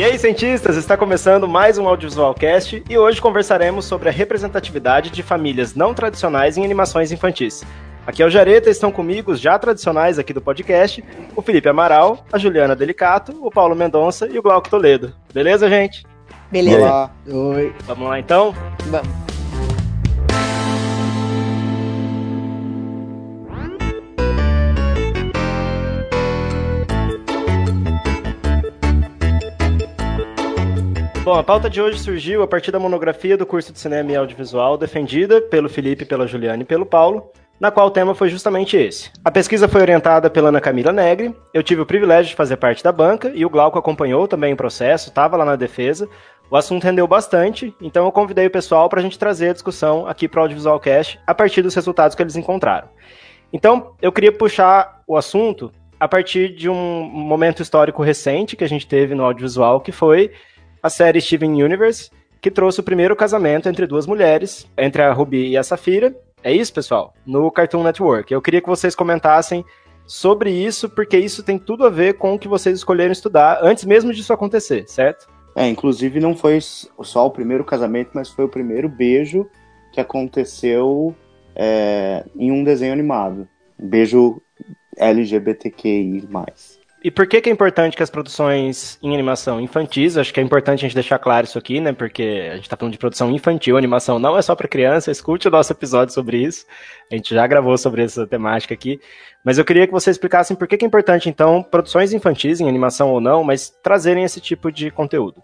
E aí, cientistas, está começando mais um Audiovisual Cast e hoje conversaremos sobre a representatividade de famílias não tradicionais em animações infantis. Aqui é o Jareta, estão comigo os já tradicionais aqui do podcast, o Felipe Amaral, a Juliana Delicato, o Paulo Mendonça e o Glauco Toledo. Beleza, gente? Beleza. Oi. Vamos lá então? Vamos. Bom, a pauta de hoje surgiu a partir da monografia do curso de Cinema e Audiovisual defendida pelo Felipe, pela Juliana e pelo Paulo, na qual o tema foi justamente esse. A pesquisa foi orientada pela Ana Camila Negri, eu tive o privilégio de fazer parte da banca e o Glauco acompanhou também o processo, estava lá na defesa. O assunto rendeu bastante, então eu convidei o pessoal para a gente trazer a discussão aqui para o Audiovisual Cast a partir dos resultados que eles encontraram. Então, eu queria puxar o assunto a partir de um momento histórico recente que a gente teve no audiovisual, que foi a série Steven Universe, que trouxe o primeiro casamento entre duas mulheres, entre a Ruby e a Safira. É isso, pessoal? No Cartoon Network. Eu queria que vocês comentassem sobre isso, porque isso tem tudo a ver com o que vocês escolheram estudar antes mesmo disso acontecer, certo? É, inclusive não foi só o primeiro casamento, mas foi o primeiro beijo que aconteceu é, em um desenho animado. Um beijo LGBTQI+. E por que, que é importante que as produções em animação infantis, acho que é importante a gente deixar claro isso aqui, né? Porque a gente está falando de produção infantil, animação não é só para criança, escute o nosso episódio sobre isso. A gente já gravou sobre essa temática aqui. Mas eu queria que vocês explicassem por que, que é importante, então, produções infantis, em animação ou não, mas trazerem esse tipo de conteúdo.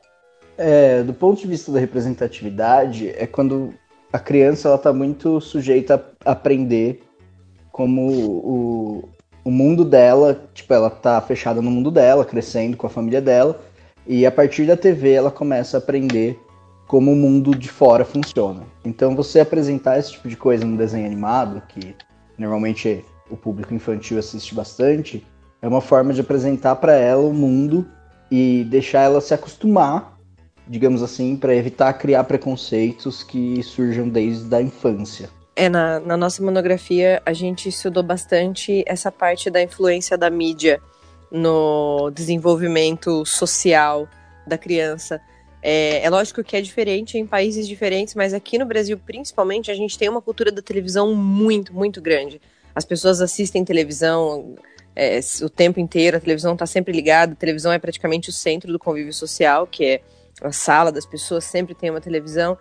É, do ponto de vista da representatividade, é quando a criança ela está muito sujeita a aprender como o, o mundo dela, tipo, ela tá fechada no mundo dela, crescendo com a família dela, e a partir da TV ela começa a aprender como o mundo de fora funciona. Então você apresentar esse tipo de coisa no desenho animado, que normalmente o público infantil assiste bastante, é uma forma de apresentar para ela o mundo e deixar ela se acostumar, digamos assim, para evitar criar preconceitos que surjam desde a infância. É, na, na nossa monografia a gente estudou bastante essa parte da influência da mídia no desenvolvimento social da criança. É, é, lógico que é diferente em países diferentes, mas aqui no Brasil, principalmente, a gente tem uma cultura da televisão muito, muito grande. As pessoas assistem televisão é, o tempo inteiro, a televisão está sempre ligada, a televisão é praticamente o centro do convívio social, que é a sala das pessoas sempre tem uma televisão.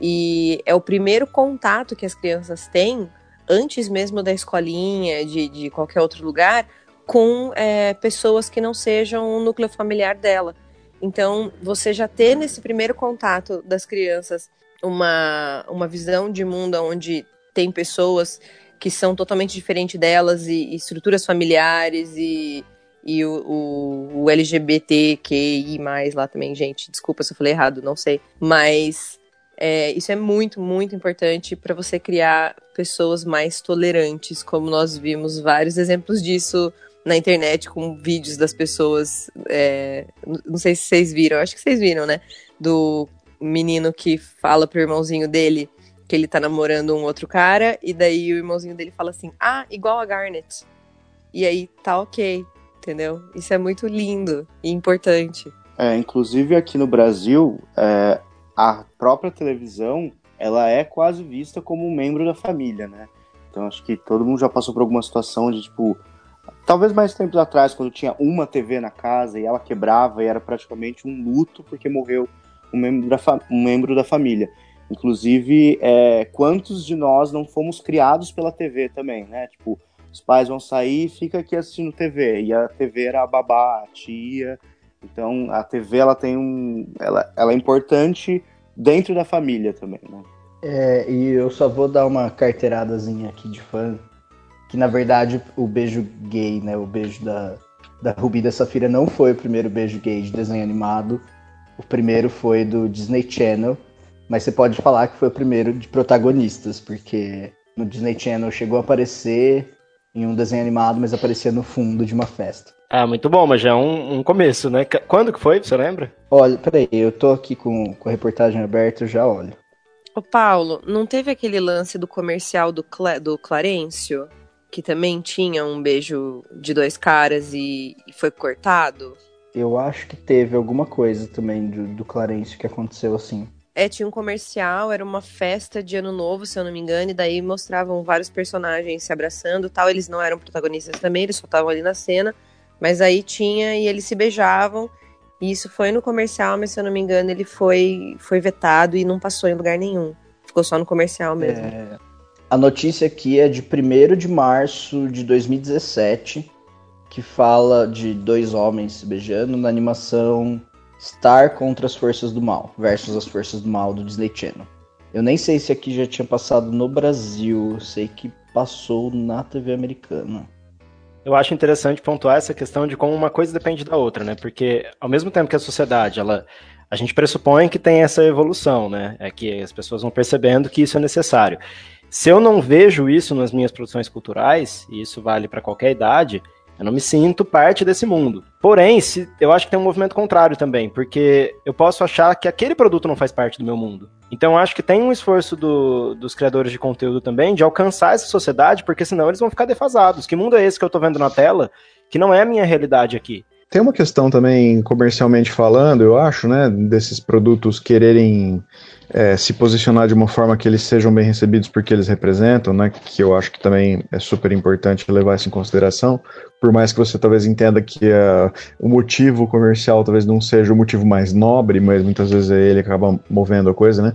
E é o primeiro contato que as crianças têm, antes mesmo da escolinha, de, de qualquer outro lugar, com é, pessoas que não sejam o núcleo familiar dela. Então, você já ter nesse primeiro contato das crianças uma, uma visão de mundo onde tem pessoas que são totalmente diferentes delas e, e estruturas familiares e, e o, o, o LGBTQI+, lá também, gente, desculpa se eu falei errado, não sei. Mas é, isso é muito, muito importante para você criar pessoas mais tolerantes, como nós vimos vários exemplos disso na internet com vídeos das pessoas. É, não sei se vocês viram, acho que vocês viram, né? Do menino que fala pro irmãozinho dele que ele tá namorando um outro cara, e daí o irmãozinho dele fala assim: Ah, igual a Garnet. E aí tá ok, entendeu? Isso é muito lindo e importante. É, inclusive aqui no Brasil, é, a própria televisão ela é quase vista como um membro da família, né? Então acho que todo mundo já passou por alguma situação de tipo, talvez mais tempos atrás, quando tinha uma TV na casa e ela quebrava e era praticamente um luto porque morreu um membro da, um membro da família. Inclusive, é, quantos de nós não fomos criados pela TV também, né? Tipo, os pais vão sair e fica aqui assistindo TV. E a TV era a babá, a tia, então a TV ela tem um, ela, ela é importante dentro da família também, né? É, e eu só vou dar uma carteiradazinha aqui de fã, que na verdade o beijo gay, né, o beijo da, da Rubi da Safira não foi o primeiro beijo gay de desenho animado, o primeiro foi do Disney Channel, mas você pode falar que foi o primeiro de protagonistas, porque no Disney Channel chegou a aparecer em um desenho animado, mas aparecia no fundo de uma festa. Ah, muito bom, mas já é um, um, começo, né? Quando que foi, você lembra? Olha, peraí, eu tô aqui com, com a reportagem aberta, já olho. Ô Paulo, não teve aquele lance do comercial do, Cla do Clarencio? Que também tinha um beijo de dois caras e, e foi cortado? Eu acho que teve alguma coisa também do, do Clarence que aconteceu assim. É, tinha um comercial, era uma festa de ano novo, se eu não me engano, e daí mostravam vários personagens se abraçando tal. Eles não eram protagonistas também, eles só estavam ali na cena. Mas aí tinha e eles se beijavam. E isso foi no comercial, mas se eu não me engano, ele foi, foi vetado e não passou em lugar nenhum. Ficou só no comercial mesmo. É... A notícia aqui é de 1 de março de 2017 que fala de dois homens se beijando na animação Star contra as Forças do Mal, versus as Forças do Mal do Disney Channel. Eu nem sei se aqui já tinha passado no Brasil, sei que passou na TV americana. Eu acho interessante pontuar essa questão de como uma coisa depende da outra, né? Porque ao mesmo tempo que a sociedade, ela, a gente pressupõe que tem essa evolução, né? É que as pessoas vão percebendo que isso é necessário. Se eu não vejo isso nas minhas produções culturais, e isso vale para qualquer idade, eu não me sinto parte desse mundo. Porém, se, eu acho que tem um movimento contrário também, porque eu posso achar que aquele produto não faz parte do meu mundo. Então acho que tem um esforço do, dos criadores de conteúdo também de alcançar essa sociedade, porque senão eles vão ficar defasados. Que mundo é esse que eu tô vendo na tela, que não é a minha realidade aqui? Tem uma questão também, comercialmente falando, eu acho, né, desses produtos quererem é, se posicionar de uma forma que eles sejam bem recebidos porque eles representam, né? Que eu acho que também é super importante levar isso em consideração. Por mais que você talvez entenda que uh, o motivo comercial talvez não seja o motivo mais nobre, mas muitas vezes é ele que acaba movendo a coisa, né?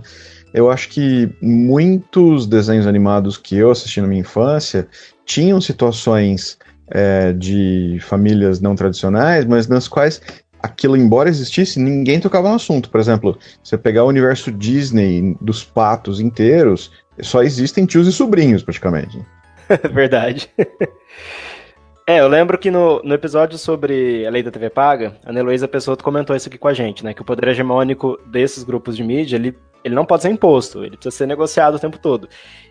Eu acho que muitos desenhos animados que eu assisti na minha infância tinham situações é, de famílias não tradicionais, mas nas quais aquilo, embora existisse, ninguém tocava no assunto. Por exemplo, você pegar o universo Disney dos patos inteiros, só existem tios e sobrinhos, praticamente. Verdade. É, eu lembro que no, no episódio sobre a lei da TV paga, a Ana Heloísa Pessoa comentou isso aqui com a gente, né? Que o poder hegemônico desses grupos de mídia, ele, ele não pode ser imposto, ele precisa ser negociado o tempo todo.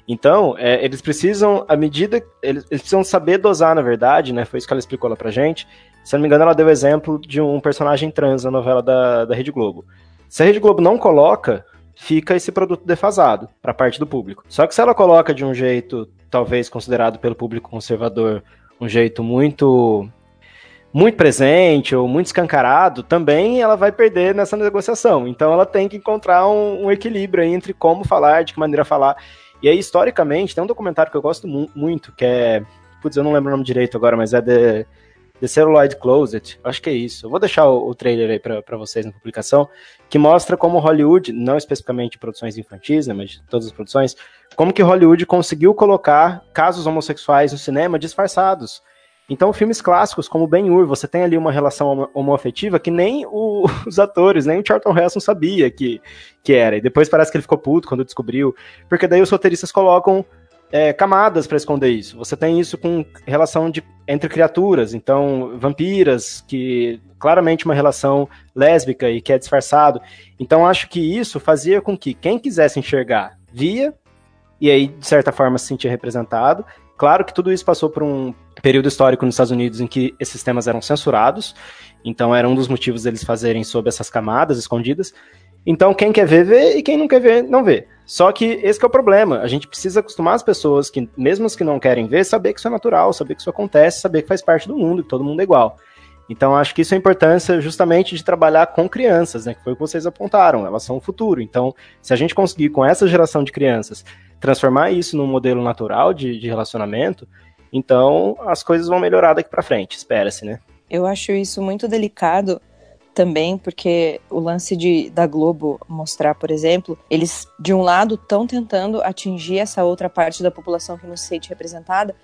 Então, é, eles precisam, à medida. Eles, eles, precisam saber dosar, na verdade, né? Foi isso que ela explicou lá pra gente. Se não me engano, ela deu o exemplo de um personagem trans na novela da, da Rede Globo. Se a Rede Globo não coloca, fica esse produto defasado para parte do público. Só que se ela coloca de um jeito, talvez considerado pelo público conservador, um jeito muito muito presente ou muito escancarado, também ela vai perder nessa negociação. Então ela tem que encontrar um, um equilíbrio entre como falar, de que maneira falar. E aí, historicamente, tem um documentário que eu gosto mu muito, que é. Putz, eu não lembro o nome direito agora, mas é The, The Celluloid Closet. Acho que é isso. Eu vou deixar o, o trailer aí para vocês na publicação, que mostra como Hollywood, não especificamente produções infantis, né, mas todas as produções, como que Hollywood conseguiu colocar casos homossexuais no cinema disfarçados. Então, filmes clássicos como Ben-Hur, você tem ali uma relação homoafetiva que nem o, os atores, nem o Charlton Heston sabia que, que era. E depois parece que ele ficou puto quando descobriu, porque daí os roteiristas colocam é, camadas para esconder isso. Você tem isso com relação de, entre criaturas, então vampiras, que claramente uma relação lésbica e que é disfarçado. Então acho que isso fazia com que quem quisesse enxergar via e aí de certa forma se sentia representado. Claro que tudo isso passou por um período histórico nos Estados Unidos em que esses temas eram censurados, então era um dos motivos deles fazerem sob essas camadas escondidas. Então quem quer ver, vê, e quem não quer ver, não vê. Só que esse é o problema. A gente precisa acostumar as pessoas que, mesmo as que não querem ver, saber que isso é natural, saber que isso acontece, saber que faz parte do mundo, que todo mundo é igual. Então, acho que isso é a importância justamente de trabalhar com crianças, né? Que foi o que vocês apontaram, elas são o futuro. Então, se a gente conseguir, com essa geração de crianças, transformar isso num modelo natural de, de relacionamento, então as coisas vão melhorar daqui para frente, espera-se, né? Eu acho isso muito delicado também, porque o lance de, da Globo mostrar, por exemplo, eles, de um lado, estão tentando atingir essa outra parte da população que não se sente representada,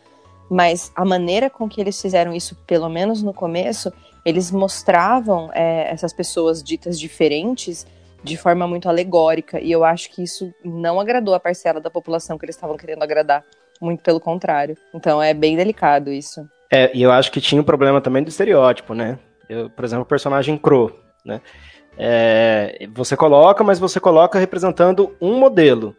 mas a maneira com que eles fizeram isso, pelo menos no começo, eles mostravam é, essas pessoas ditas diferentes de forma muito alegórica, e eu acho que isso não agradou a parcela da população que eles estavam querendo agradar, muito pelo contrário. Então é bem delicado isso. É, e eu acho que tinha um problema também do estereótipo, né? Eu, por exemplo, o personagem Crow, né? É, você coloca, mas você coloca representando um modelo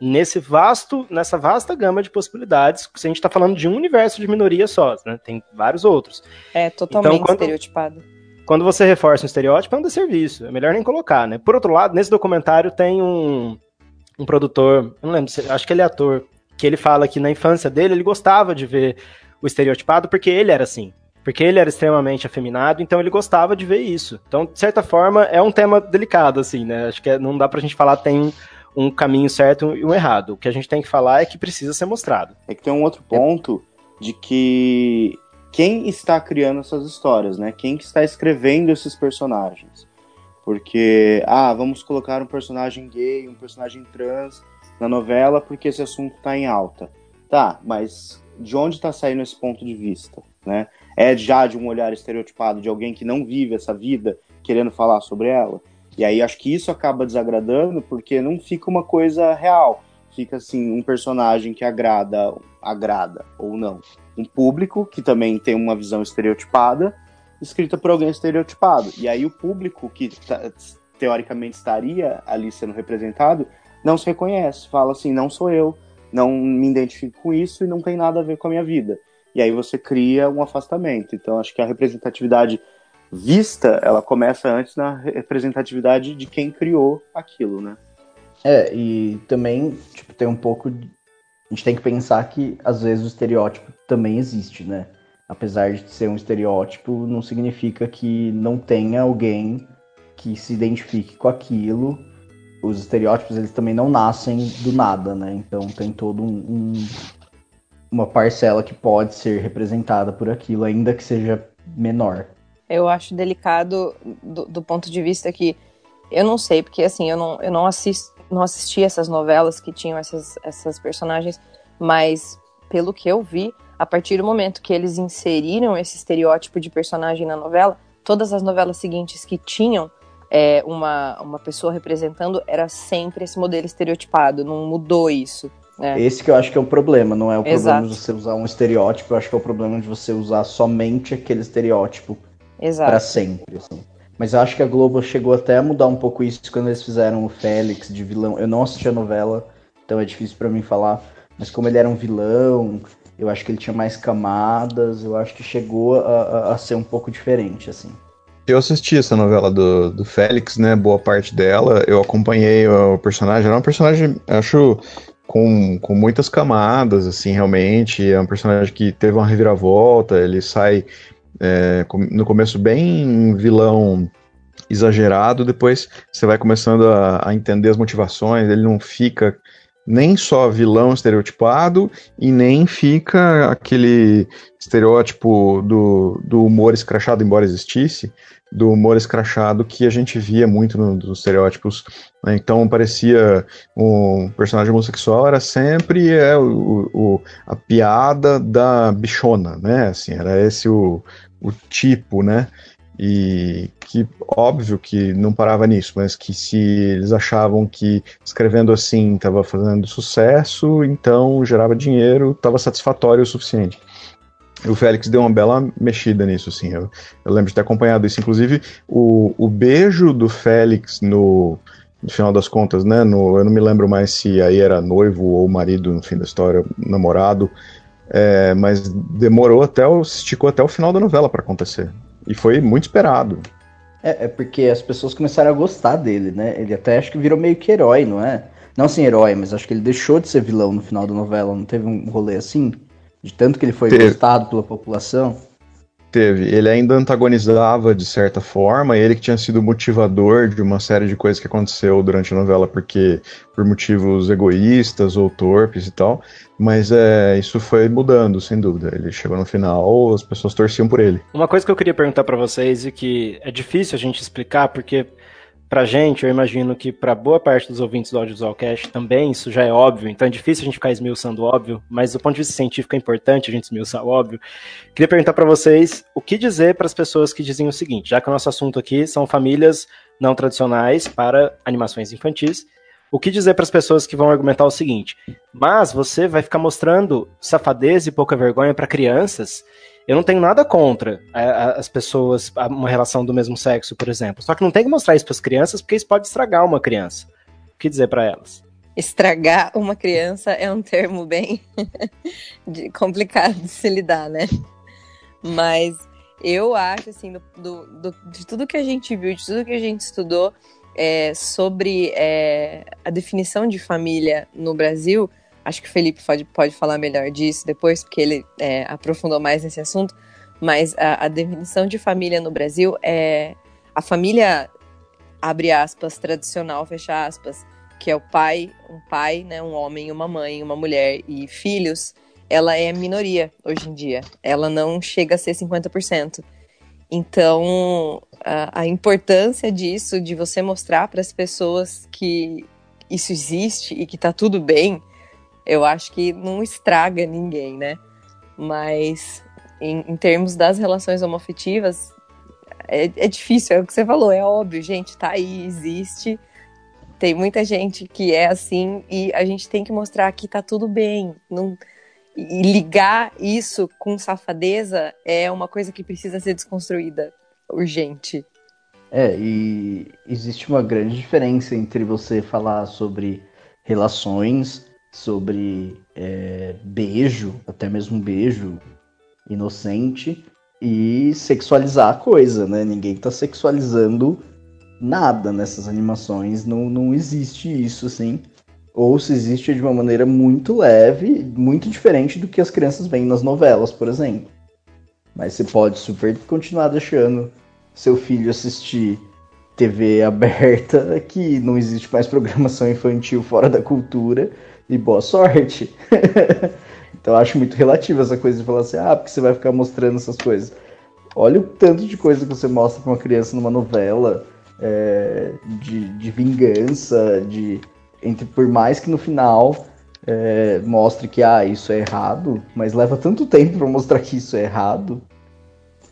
nesse vasto, nessa vasta gama de possibilidades. Se a gente está falando de um universo de minoria só, né? Tem vários outros. É totalmente então, quando, estereotipado. Quando você reforça um estereótipo, é um desserviço. É melhor nem colocar, né? Por outro lado, nesse documentário tem um, um produtor, não lembro, acho que ele é ator, que ele fala que na infância dele ele gostava de ver o estereotipado porque ele era assim. Porque ele era extremamente afeminado, então ele gostava de ver isso. Então, de certa forma, é um tema delicado, assim, né? Acho que é, não dá pra gente falar tem um caminho certo e um errado. O que a gente tem que falar é que precisa ser mostrado. É que tem um outro ponto de que quem está criando essas histórias, né? Quem que está escrevendo esses personagens. Porque, ah, vamos colocar um personagem gay, um personagem trans na novela porque esse assunto está em alta. Tá, mas de onde está saindo esse ponto de vista, né? É já de um olhar estereotipado de alguém que não vive essa vida querendo falar sobre ela? E aí acho que isso acaba desagradando porque não fica uma coisa real. Fica assim, um personagem que agrada, agrada ou não. Um público que também tem uma visão estereotipada, escrita por alguém estereotipado. E aí o público que teoricamente estaria ali sendo representado não se reconhece, fala assim, não sou eu, não me identifico com isso e não tem nada a ver com a minha vida. E aí você cria um afastamento. Então acho que a representatividade vista, ela começa antes na representatividade de quem criou aquilo, né? É, e também, tipo, tem um pouco. De... A gente tem que pensar que às vezes o estereótipo também existe, né? Apesar de ser um estereótipo, não significa que não tenha alguém que se identifique com aquilo. Os estereótipos, eles também não nascem do nada, né? Então tem todo um, um uma parcela que pode ser representada por aquilo, ainda que seja menor. Eu acho delicado do, do, ponto de vista que eu não sei, porque assim, eu não, eu não, não assisti essas novelas que tinham essas, essas personagens, mas pelo que eu vi, a partir do momento que eles inseriram esse estereótipo de personagem na novela, todas as novelas seguintes que tinham é, uma, uma pessoa representando era sempre esse modelo estereotipado, não mudou isso. É. Esse que eu acho que é o problema, não é o Exato. problema de você usar um estereótipo, eu acho que é o problema de você usar somente aquele estereótipo para sempre. Assim. Mas eu acho que a Globo chegou até a mudar um pouco isso quando eles fizeram o Félix de vilão. Eu não assisti a novela, então é difícil para mim falar. Mas como ele era um vilão, eu acho que ele tinha mais camadas, eu acho que chegou a, a, a ser um pouco diferente, assim. Eu assisti essa novela do, do Félix, né? Boa parte dela. Eu acompanhei o personagem. Era um personagem, acho, com, com muitas camadas, assim, realmente. É um personagem que teve uma reviravolta, ele sai é, no começo bem vilão exagerado, depois você vai começando a, a, entender as motivações, ele não fica nem só vilão estereotipado e nem fica aquele estereótipo do, do humor escrachado, embora existisse, do humor escrachado que a gente via muito no, nos estereótipos. Né? Então parecia um personagem homossexual era sempre é, o, o, a piada da bichona, né? Assim, era esse o, o tipo, né? E que óbvio que não parava nisso, mas que se eles achavam que escrevendo assim estava fazendo sucesso, então gerava dinheiro, estava satisfatório o suficiente o Félix deu uma bela mexida nisso, assim. Eu, eu lembro de ter acompanhado isso. Inclusive, o, o beijo do Félix no, no final das contas, né? No, eu não me lembro mais se aí era noivo ou marido, no fim da história, namorado. É, mas demorou até o. esticou até o final da novela para acontecer. E foi muito esperado. É, é, porque as pessoas começaram a gostar dele, né? Ele até acho que virou meio que herói, não é? Não assim herói, mas acho que ele deixou de ser vilão no final da novela. Não teve um rolê assim? De tanto que ele foi Teve. gostado pela população? Teve. Ele ainda antagonizava de certa forma, ele que tinha sido motivador de uma série de coisas que aconteceu durante a novela, porque por motivos egoístas ou torpes e tal. Mas é, isso foi mudando, sem dúvida. Ele chegou no final, as pessoas torciam por ele. Uma coisa que eu queria perguntar para vocês e que é difícil a gente explicar, porque Pra gente, eu imagino que para boa parte dos ouvintes do Audiovisual Cast também isso já é óbvio, então é difícil a gente ficar esmiuçando óbvio, mas do ponto de vista científico é importante a gente esmiuçar óbvio. Queria perguntar para vocês o que dizer para as pessoas que dizem o seguinte, já que o nosso assunto aqui são famílias não tradicionais para animações infantis, o que dizer para as pessoas que vão argumentar o seguinte: mas você vai ficar mostrando safadez e pouca vergonha para crianças eu não tenho nada contra a, as pessoas, uma relação do mesmo sexo, por exemplo. Só que não tem que mostrar isso para as crianças, porque isso pode estragar uma criança. O que dizer para elas? Estragar uma criança é um termo bem complicado de se lidar, né? Mas eu acho, assim, do, do, do, de tudo que a gente viu, de tudo que a gente estudou é, sobre é, a definição de família no Brasil, Acho que o Felipe pode, pode falar melhor disso depois, porque ele é, aprofundou mais nesse assunto. mas a, a definição de família no Brasil é a família abre aspas tradicional fecha aspas que é o pai um pai né um homem uma mãe uma mulher e filhos ela é minoria hoje em dia ela não chega a ser 50% então a, a importância disso de você mostrar para as pessoas que isso existe e que tá tudo bem eu acho que não estraga ninguém né mas em, em termos das relações homoafetivas, é, é difícil, é o que você falou, é óbvio, gente, tá aí, existe. Tem muita gente que é assim e a gente tem que mostrar que tá tudo bem. Não, e ligar isso com safadeza é uma coisa que precisa ser desconstruída urgente. É, e existe uma grande diferença entre você falar sobre relações, sobre é, beijo, até mesmo beijo, inocente e sexualizar a coisa, né? Ninguém tá sexualizando nada nessas animações, não, não existe isso, assim. Ou se existe de uma maneira muito leve, muito diferente do que as crianças veem nas novelas, por exemplo. Mas você pode super continuar deixando seu filho assistir TV aberta, que não existe mais programação infantil fora da cultura, e boa sorte. Então eu acho muito relativo essa coisa de falar assim, ah, porque você vai ficar mostrando essas coisas. Olha o tanto de coisa que você mostra pra uma criança numa novela, é, de, de vingança, de. Entre, por mais que no final é, mostre que ah, isso é errado, mas leva tanto tempo para mostrar que isso é errado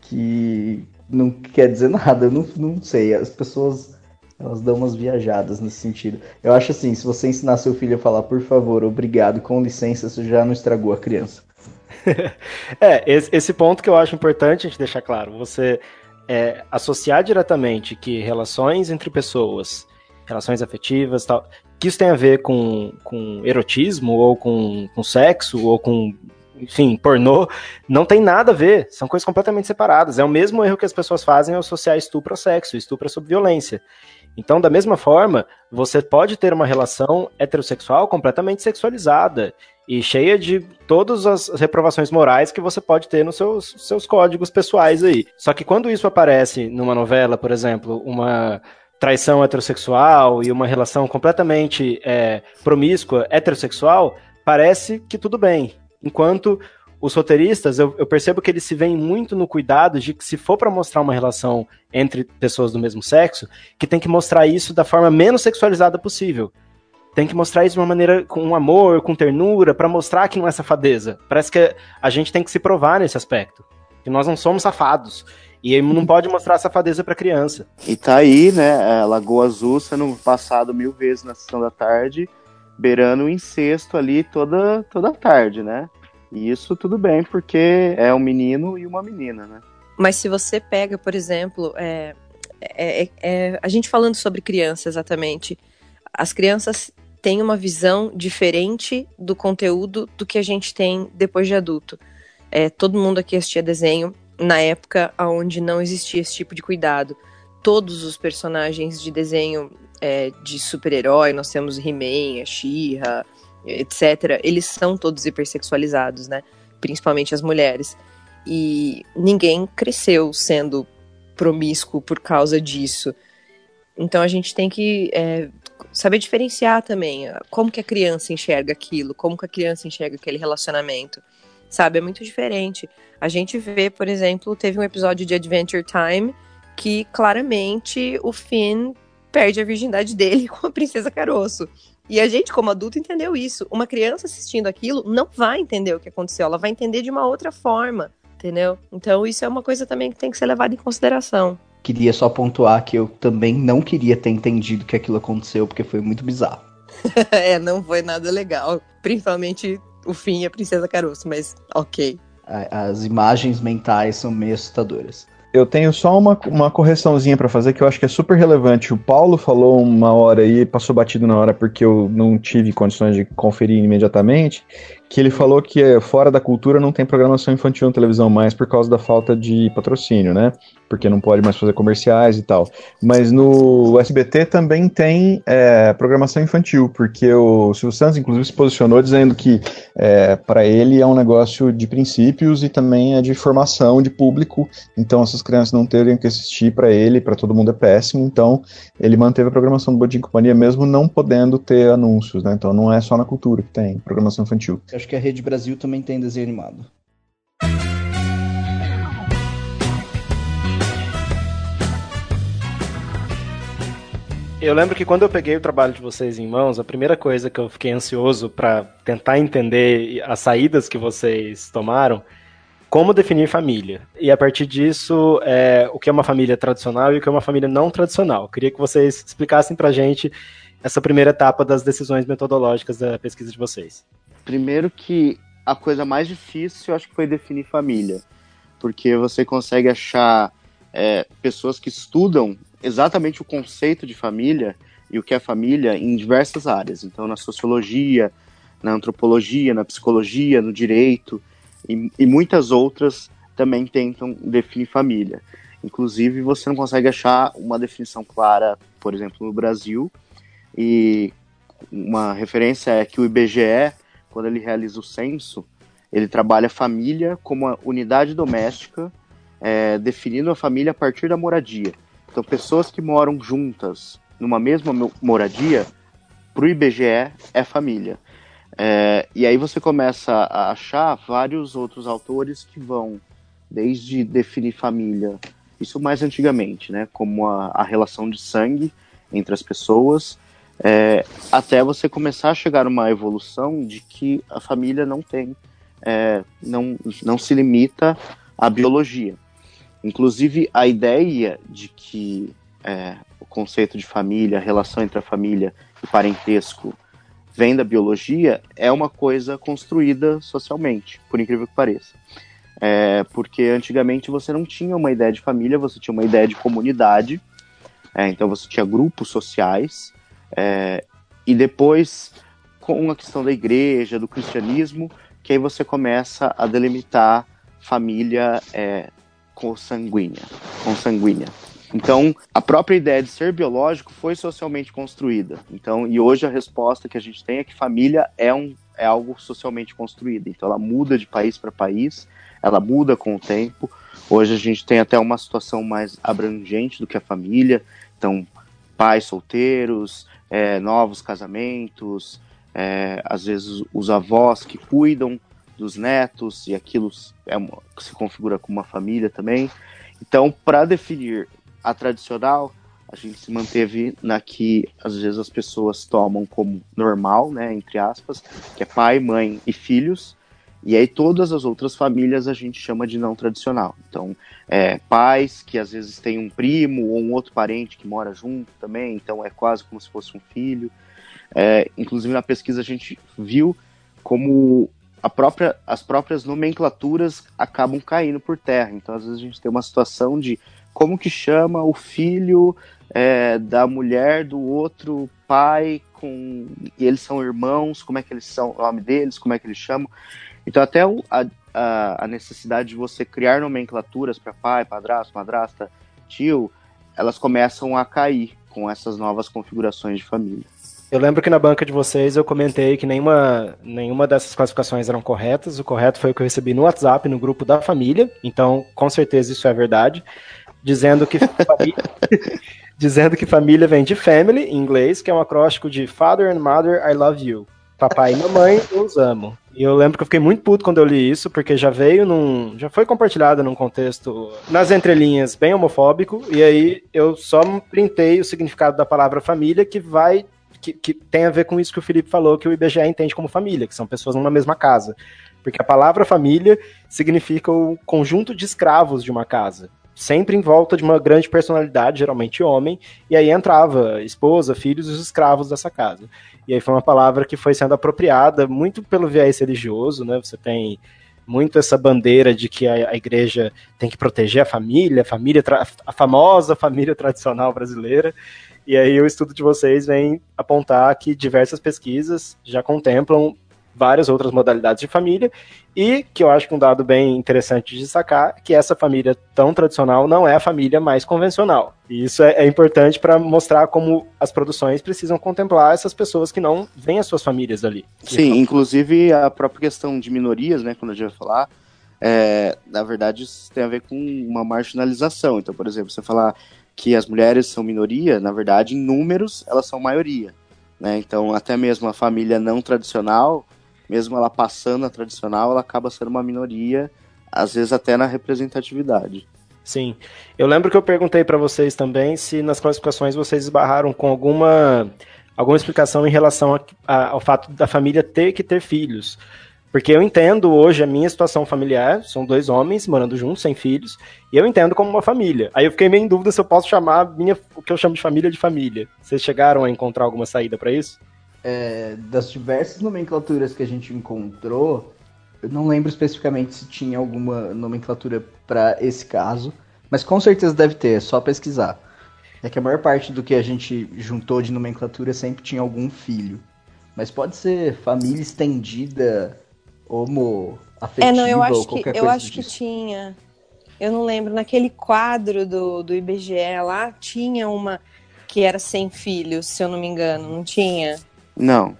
que não quer dizer nada. Eu não, não sei. As pessoas elas dão umas viajadas nesse sentido. Eu acho assim, se você ensinar seu filho a falar por favor, obrigado, com licença, você já não estragou a criança. é, esse, esse, ponto que eu acho importante a gente deixar claro. Você é, associar diretamente que relações entre pessoas, relações afetivas tal, que isso tem a ver com, com erotismo, ou com, com sexo, ou com enfim, pornô, não tem nada a ver, são coisas completamente separadas. É o mesmo erro que as pessoas fazem ao associar estupro ao sexo, estupro é sobre violência. Então, da mesma forma, você pode ter uma relação heterossexual completamente sexualizada e cheia de todas as reprovações morais que você pode ter nos seus, seus códigos pessoais aí. Só que quando isso aparece numa novela, por exemplo, uma traição heterossexual e uma relação completamente é, promíscua heterossexual, parece que tudo bem. Enquanto os roteiristas, eu, eu, percebo que eles se veem muito no cuidado de que se for para mostrar uma relação entre pessoas do mesmo sexo, que tem que mostrar isso da forma menos sexualizada possível. Tem que mostrar isso de uma maneira com amor, com ternura, para mostrar que não é safadeza. Parece que a gente tem que se provar nesse aspecto. Que nós não somos safados. E não pode mostrar safadeza para criança. E tá aí, né, Lagoa Azul sendo passado mil vezes na sessão da tarde, beirando o incesto ali toda, toda tarde, né? E isso tudo bem, porque é um menino e uma menina, né? Mas se você pega, por exemplo, é, é, é, é, a gente falando sobre criança exatamente, as crianças têm uma visão diferente do conteúdo do que a gente tem depois de adulto. É, todo mundo aqui assistia desenho na época onde não existia esse tipo de cuidado. Todos os personagens de desenho é, de super-herói, nós temos He-Man, She-Ra, etc., eles são todos hipersexualizados, né? Principalmente as mulheres. E ninguém cresceu sendo promíscuo por causa disso. Então a gente tem que é, saber diferenciar também como que a criança enxerga aquilo, como que a criança enxerga aquele relacionamento. Sabe, é muito diferente. A gente vê, por exemplo, teve um episódio de Adventure Time que claramente o Finn perde a virgindade dele com a princesa Caroço. E a gente, como adulto, entendeu isso. Uma criança assistindo aquilo não vai entender o que aconteceu, ela vai entender de uma outra forma, entendeu? Então isso é uma coisa também que tem que ser levada em consideração. Queria só pontuar que eu também não queria ter entendido que aquilo aconteceu, porque foi muito bizarro. é, não foi nada legal. Principalmente o fim e a Princesa Caroço, mas ok. As imagens mentais são meio assustadoras. Eu tenho só uma, uma correçãozinha para fazer que eu acho que é super relevante. O Paulo falou uma hora aí, passou batido na hora porque eu não tive condições de conferir imediatamente, que ele falou que é, fora da cultura não tem programação infantil na televisão mais por causa da falta de patrocínio, né? Porque não pode mais fazer comerciais e tal. Mas no SBT também tem é, programação infantil, porque o Silvio Santos, inclusive, se posicionou dizendo que é, para ele é um negócio de princípios e também é de formação de público. Então, essas crianças não teriam que assistir para ele, para todo mundo é péssimo. Então, ele manteve a programação do Bodinho Companhia, mesmo não podendo ter anúncios, né? Então, não é só na cultura que tem programação infantil. Acho que a Rede Brasil também tem desenho animado. Eu lembro que quando eu peguei o trabalho de vocês em mãos, a primeira coisa que eu fiquei ansioso para tentar entender as saídas que vocês tomaram, como definir família. E a partir disso, é, o que é uma família tradicional e o que é uma família não tradicional. Eu queria que vocês explicassem para gente essa primeira etapa das decisões metodológicas da pesquisa de vocês. Primeiro que a coisa mais difícil, eu acho que foi definir família, porque você consegue achar é, pessoas que estudam exatamente o conceito de família e o que é família em diversas áreas. Então, na sociologia, na antropologia, na psicologia, no direito e, e muitas outras também tentam definir família. Inclusive, você não consegue achar uma definição clara, por exemplo, no Brasil. E uma referência é que o IBGE quando ele realiza o censo, ele trabalha a família como uma unidade doméstica, é, definindo a família a partir da moradia. Então, pessoas que moram juntas numa mesma moradia, para o IBGE é família. É, e aí você começa a achar vários outros autores que vão desde definir família, isso mais antigamente, né, como a, a relação de sangue entre as pessoas, é, até você começar a chegar numa evolução de que a família não tem, é, não, não se limita à biologia. Inclusive, a ideia de que é, o conceito de família, a relação entre a família e parentesco vem da biologia é uma coisa construída socialmente, por incrível que pareça. É, porque antigamente você não tinha uma ideia de família, você tinha uma ideia de comunidade, é, então você tinha grupos sociais, é, e depois, com a questão da igreja, do cristianismo, que aí você começa a delimitar família é, consanguínea, consanguínea. Então, a própria ideia de ser biológico foi socialmente construída. Então, e hoje a resposta que a gente tem é que família é, um, é algo socialmente construído. Então, ela muda de país para país, ela muda com o tempo. Hoje a gente tem até uma situação mais abrangente do que a família. Então, pais solteiros, é, novos casamentos, é, às vezes os avós que cuidam dos netos e aquilo é uma, se configura como uma família também. Então, para definir a tradicional, a gente se manteve na que às vezes as pessoas tomam como normal, né, entre aspas, que é pai, mãe e filhos, e aí todas as outras famílias a gente chama de não tradicional. Então, é, pais que às vezes têm um primo ou um outro parente que mora junto também, então é quase como se fosse um filho. É, inclusive na pesquisa a gente viu como própria, as próprias nomenclaturas acabam caindo por terra. Então às vezes a gente tem uma situação de como que chama o filho é, da mulher do outro pai com e eles são irmãos, como é que eles são, o nome deles, como é que eles chamam. Então, até a, a, a necessidade de você criar nomenclaturas para pai, padrasto, madrasta, tio, elas começam a cair com essas novas configurações de família. Eu lembro que na banca de vocês eu comentei que nenhuma, nenhuma dessas classificações eram corretas. O correto foi o que eu recebi no WhatsApp, no grupo da família. Então, com certeza isso é verdade. Dizendo que família, dizendo que família vem de family, em inglês, que é um acróstico de Father and Mother, I love you. Papai e mamãe, eu os amo. E eu lembro que eu fiquei muito puto quando eu li isso, porque já veio num. já foi compartilhado num contexto, nas entrelinhas, bem homofóbico, e aí eu só printei o significado da palavra família, que vai. Que, que tem a ver com isso que o Felipe falou, que o IBGE entende como família, que são pessoas numa mesma casa. Porque a palavra família significa o conjunto de escravos de uma casa sempre em volta de uma grande personalidade, geralmente homem, e aí entrava esposa, filhos e os escravos dessa casa. E aí foi uma palavra que foi sendo apropriada muito pelo viés religioso, né? Você tem muito essa bandeira de que a, a igreja tem que proteger a família, a família a famosa família tradicional brasileira. E aí o estudo de vocês vem apontar que diversas pesquisas já contemplam várias outras modalidades de família, e que eu acho que um dado bem interessante de destacar, que essa família tão tradicional não é a família mais convencional. E isso é, é importante para mostrar como as produções precisam contemplar essas pessoas que não veem as suas famílias ali. Sim, inclusive a própria questão de minorias, né, quando a gente vai falar, é, na verdade isso tem a ver com uma marginalização. Então, por exemplo, você falar que as mulheres são minoria, na verdade, em números, elas são maioria. Né? Então, até mesmo a família não tradicional, mesmo ela passando a tradicional, ela acaba sendo uma minoria, às vezes até na representatividade. Sim. Eu lembro que eu perguntei para vocês também se nas classificações vocês esbarraram com alguma, alguma explicação em relação a, a, ao fato da família ter que ter filhos. Porque eu entendo hoje a minha situação familiar, são dois homens morando juntos, sem filhos, e eu entendo como uma família. Aí eu fiquei meio em dúvida se eu posso chamar minha, o que eu chamo de família de família. Vocês chegaram a encontrar alguma saída para isso? É, das diversas nomenclaturas que a gente encontrou, eu não lembro especificamente se tinha alguma nomenclatura para esse caso, mas com certeza deve ter, é só pesquisar. É que a maior parte do que a gente juntou de nomenclatura sempre tinha algum filho. Mas pode ser família estendida, homo afetiva, é, não, eu acho ou qualquer que, Eu acho que disso. tinha. Eu não lembro, naquele quadro do, do IBGE lá, tinha uma que era sem filhos, se eu não me engano, não tinha? Não.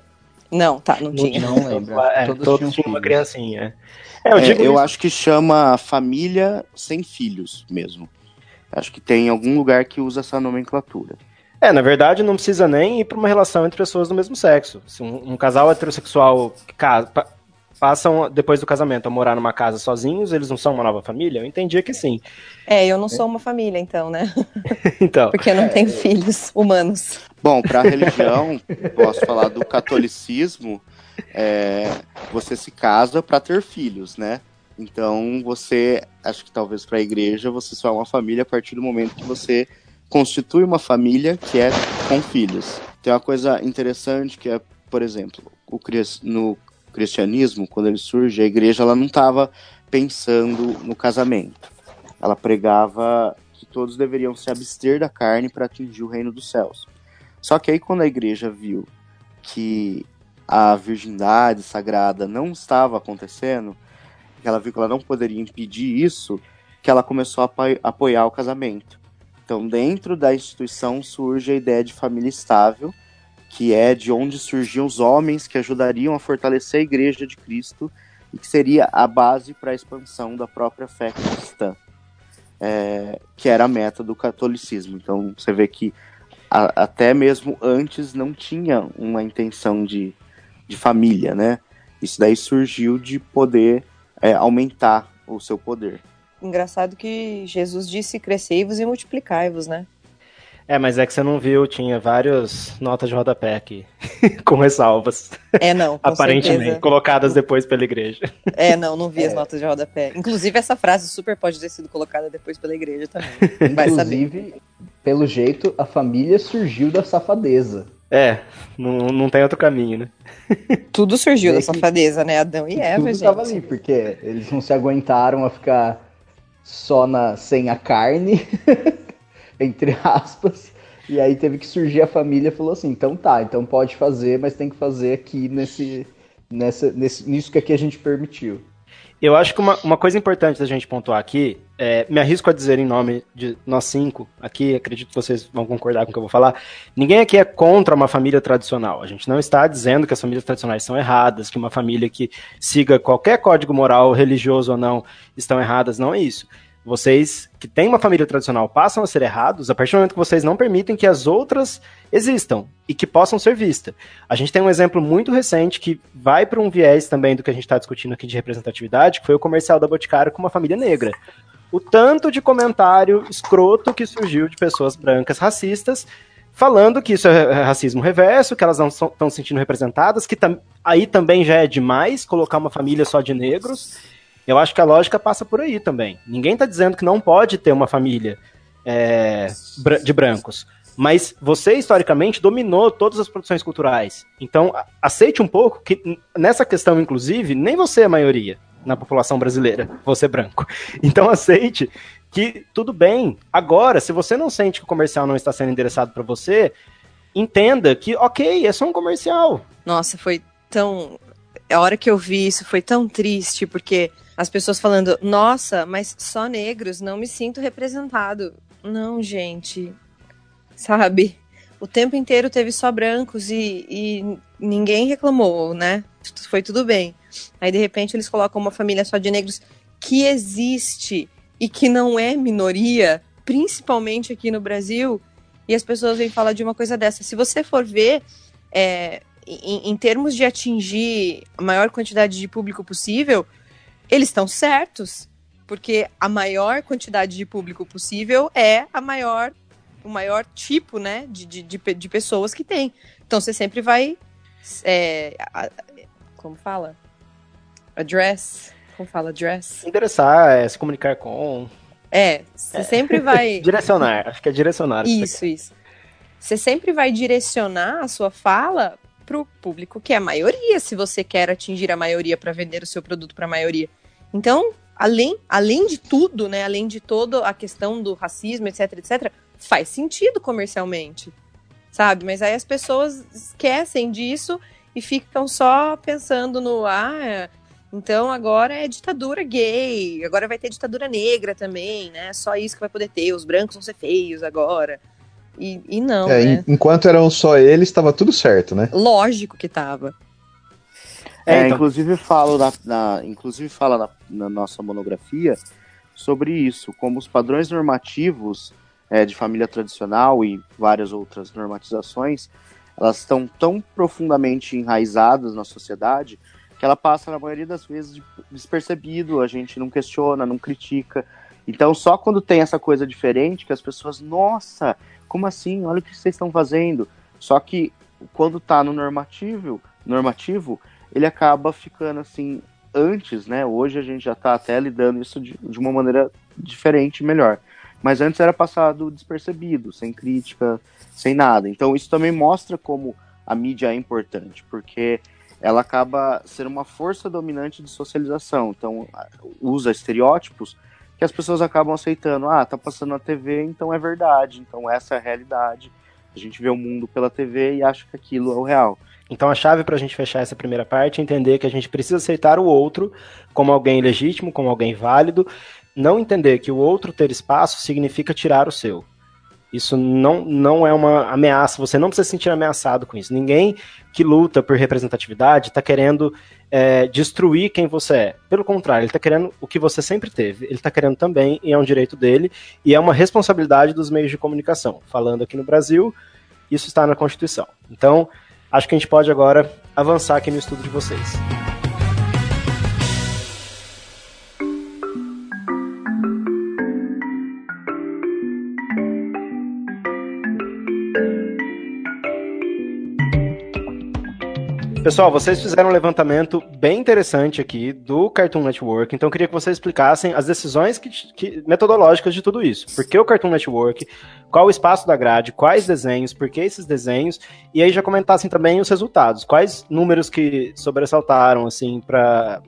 Não, tá, não tinha. Não lembro. É, todos, todos tinham uma criancinha. É, eu É, digo eu acho que chama família sem filhos mesmo. Acho que tem algum lugar que usa essa nomenclatura. É, na verdade, não precisa nem ir para uma relação entre pessoas do mesmo sexo. Se um, um casal heterossexual que casa, passam depois do casamento a morar numa casa sozinhos, eles não são uma nova família? Eu entendia que sim. É, eu não sou uma família, então, né? Então, Porque eu não tenho filhos humanos. Bom, para a religião, posso falar do catolicismo, é, você se casa para ter filhos, né? Então você, acho que talvez para a igreja, você só é uma família a partir do momento que você constitui uma família que é com filhos. Tem uma coisa interessante que é, por exemplo, o, no cristianismo, quando ele surge, a igreja ela não estava pensando no casamento. Ela pregava que todos deveriam se abster da carne para atingir o reino dos céus. Só que aí quando a igreja viu que a virgindade sagrada não estava acontecendo, que ela viu que ela não poderia impedir isso, que ela começou a apo- apoiar o casamento. Então, dentro da instituição surge a ideia de família estável, que é de onde surgiam os homens que ajudariam a fortalecer a igreja de Cristo e que seria a base para a expansão da própria fé cristã, é, que era a meta do catolicismo. Então, você vê que a- até mesmo antes não tinha uma intenção de, de família, né? Isso daí surgiu de poder é, aumentar o seu poder. Engraçado que Jesus disse crescei-vos e multiplicai-vos, né? É, mas é que você não viu, tinha várias notas de rodapé aqui, com ressalvas, É, não, com aparentemente, certeza. colocadas depois pela igreja. É, não, não vi as notas de rodapé. Inclusive, essa frase super pode ter sido colocada depois pela igreja também. Vai saber. Inclusive, pelo jeito, a família surgiu da safadeza. É, não, não tem outro caminho, né? Tudo surgiu da safadeza, né? Adão e Eva, Tudo gente. tava ali, porque eles não se aguentaram a ficar só na, sem a carne, entre aspas. E aí teve que surgir a família e falou assim, então tá, então pode fazer, mas tem que fazer aqui nesse, nessa, nesse, nisso que aqui a gente permitiu. Eu acho que uma, uma coisa importante da gente pontuar aqui, é, me arrisco a dizer em nome de nós cinco aqui, acredito que vocês vão concordar com o que eu vou falar, ninguém aqui é contra uma família tradicional. A gente não está dizendo que as famílias tradicionais são erradas, que uma família que siga qualquer código moral, religioso ou não, estão erradas, não é isso. Vocês que têm uma família tradicional passam a ser errados a partir do momento que vocês não permitem que as outras existam e que possam ser vistas. A gente tem um exemplo muito recente que vai para um viés também do que a gente está discutindo aqui de representatividade, que foi o comercial da Boticário com uma família negra. O tanto de comentário escroto que surgiu de pessoas brancas racistas falando que isso é racismo reverso, que elas não estão se sentindo representadas, que tam aí também já é demais colocar uma família só de negros. Eu acho que a lógica passa por aí também. Ninguém está dizendo que não pode ter uma família é, de brancos. Mas você, historicamente, dominou todas as produções culturais. Então, aceite um pouco que, nessa questão, inclusive, nem você é a maioria na população brasileira, você é branco. Então, aceite que tudo bem. Agora, se você não sente que o comercial não está sendo endereçado para você, entenda que, ok, é só um comercial. Nossa, foi tão. a hora que eu vi isso foi tão triste, porque as pessoas falando, nossa, mas só negros, não me sinto representado. Não, gente, sabe? O tempo inteiro teve só brancos e, e ninguém reclamou, né? Foi tudo bem. Aí, de repente, eles colocam uma família só de negros que existe e que não é minoria, principalmente aqui no Brasil, e as pessoas vêm falar de uma coisa dessa. Se você for ver, é, em, em termos de atingir a maior quantidade de público possível, eles estão certos, porque a maior quantidade de público possível é a maior, o maior tipo, né, de, de, de, de pessoas que tem. Então você sempre vai, é, a, como fala, address, como fala, address? Interessar, é, se comunicar com. É, você é. sempre vai. direcionar, acho que é direcionar. Isso, isso. Você sempre vai direcionar a sua fala para o público que é a maioria, se você quer atingir a maioria para vender o seu produto para a maioria. Então, além, além de tudo, né, além de toda a questão do racismo, etc, etc, faz sentido comercialmente, sabe? Mas aí as pessoas esquecem disso e ficam só pensando no ah, então agora é ditadura gay, agora vai ter ditadura negra também, né? Só isso que vai poder ter, os brancos vão ser feios agora. E, e não, é, né? Enquanto eram só eles, estava tudo certo, né? Lógico que tava. É, então. inclusive falo na, na, inclusive fala na, na, nossa monografia sobre isso, como os padrões normativos é, de família tradicional e várias outras normatizações, elas estão tão profundamente enraizadas na sociedade que ela passa na maioria das vezes despercebido, a gente não questiona, não critica. Então só quando tem essa coisa diferente que as pessoas, nossa, como assim? Olha o que vocês estão fazendo. Só que quando tá no normativo, normativo, ele acaba ficando assim antes, né? Hoje a gente já tá até lidando isso de, de uma maneira diferente, melhor. Mas antes era passado despercebido, sem crítica, sem nada. Então isso também mostra como a mídia é importante, porque ela acaba sendo uma força dominante de socialização. Então usa estereótipos que as pessoas acabam aceitando. Ah, tá passando na TV, então é verdade, então essa é a realidade. A gente vê o mundo pela TV e acha que aquilo é o real. Então a chave para a gente fechar essa primeira parte é entender que a gente precisa aceitar o outro como alguém legítimo, como alguém válido, não entender que o outro ter espaço significa tirar o seu. Isso não, não é uma ameaça, você não precisa se sentir ameaçado com isso. Ninguém que luta por representatividade está querendo é, destruir quem você é. Pelo contrário, ele está querendo o que você sempre teve. Ele está querendo também, e é um direito dele, e é uma responsabilidade dos meios de comunicação. Falando aqui no Brasil, isso está na Constituição. Então, acho que a gente pode agora avançar aqui no estudo de vocês. Pessoal, vocês fizeram um levantamento bem interessante aqui do Cartoon Network, então eu queria que vocês explicassem as decisões que, que, metodológicas de tudo isso. Por que o Cartoon Network? Qual o espaço da grade? Quais desenhos? Por que esses desenhos? E aí já comentassem também os resultados. Quais números que sobressaltaram, assim, para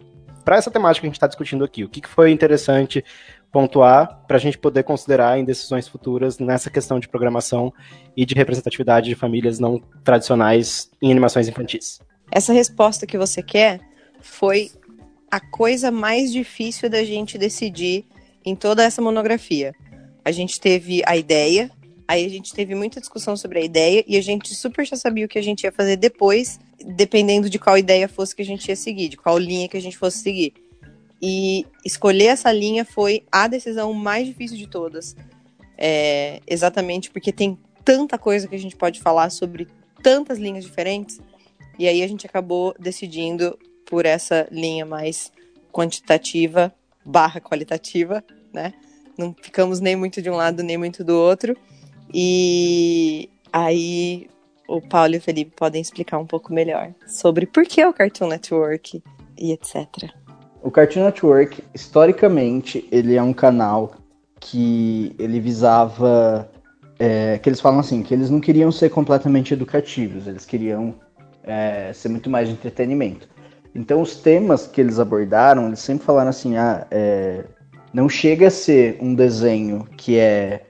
essa temática que a gente está discutindo aqui? O que, que foi interessante pontuar para a gente poder considerar em decisões futuras nessa questão de programação e de representatividade de famílias não tradicionais em animações infantis? Essa resposta que você quer foi a coisa mais difícil da gente decidir em toda essa monografia. A gente teve a ideia, aí a gente teve muita discussão sobre a ideia e a gente super já sabia o que a gente ia fazer depois, dependendo de qual ideia fosse que a gente ia seguir, de qual linha que a gente fosse seguir. E escolher essa linha foi a decisão mais difícil de todas. É, exatamente porque tem tanta coisa que a gente pode falar sobre tantas linhas diferentes e aí a gente acabou decidindo por essa linha mais quantitativa barra qualitativa, né? Não ficamos nem muito de um lado nem muito do outro. E aí o Paulo e o Felipe podem explicar um pouco melhor sobre por que o Cartoon Network e etc. O Cartoon Network, historicamente, ele é um canal que ele visava. É, que eles falam assim, que eles não queriam ser completamente educativos, eles queriam é, ser muito mais de entretenimento. Então, os temas que eles abordaram, eles sempre falaram assim: ah, é, não chega a ser um desenho que é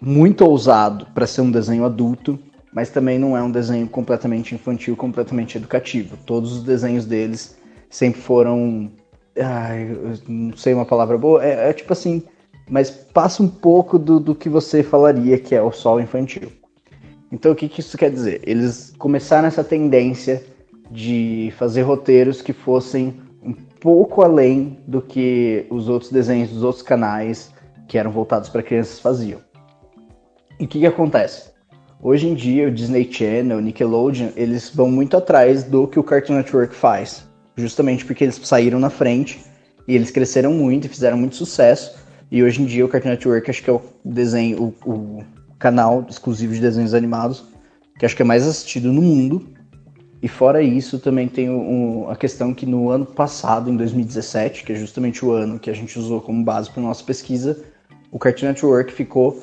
muito ousado para ser um desenho adulto, mas também não é um desenho completamente infantil, completamente educativo. Todos os desenhos deles sempre foram. Ai, não sei uma palavra boa, é, é tipo assim, mas passa um pouco do, do que você falaria que é o solo infantil. Então o que, que isso quer dizer? Eles começaram essa tendência de fazer roteiros que fossem um pouco além do que os outros desenhos dos outros canais que eram voltados para crianças faziam. E o que, que acontece? Hoje em dia, o Disney Channel, o Nickelodeon, eles vão muito atrás do que o Cartoon Network faz. Justamente porque eles saíram na frente e eles cresceram muito e fizeram muito sucesso. E hoje em dia, o Cartoon Network acho que é o desenho, o, o canal exclusivo de desenhos animados, que acho que é mais assistido no mundo. E fora isso, também tem um, a questão que no ano passado, em 2017, que é justamente o ano que a gente usou como base para nossa pesquisa, o Cartoon Network ficou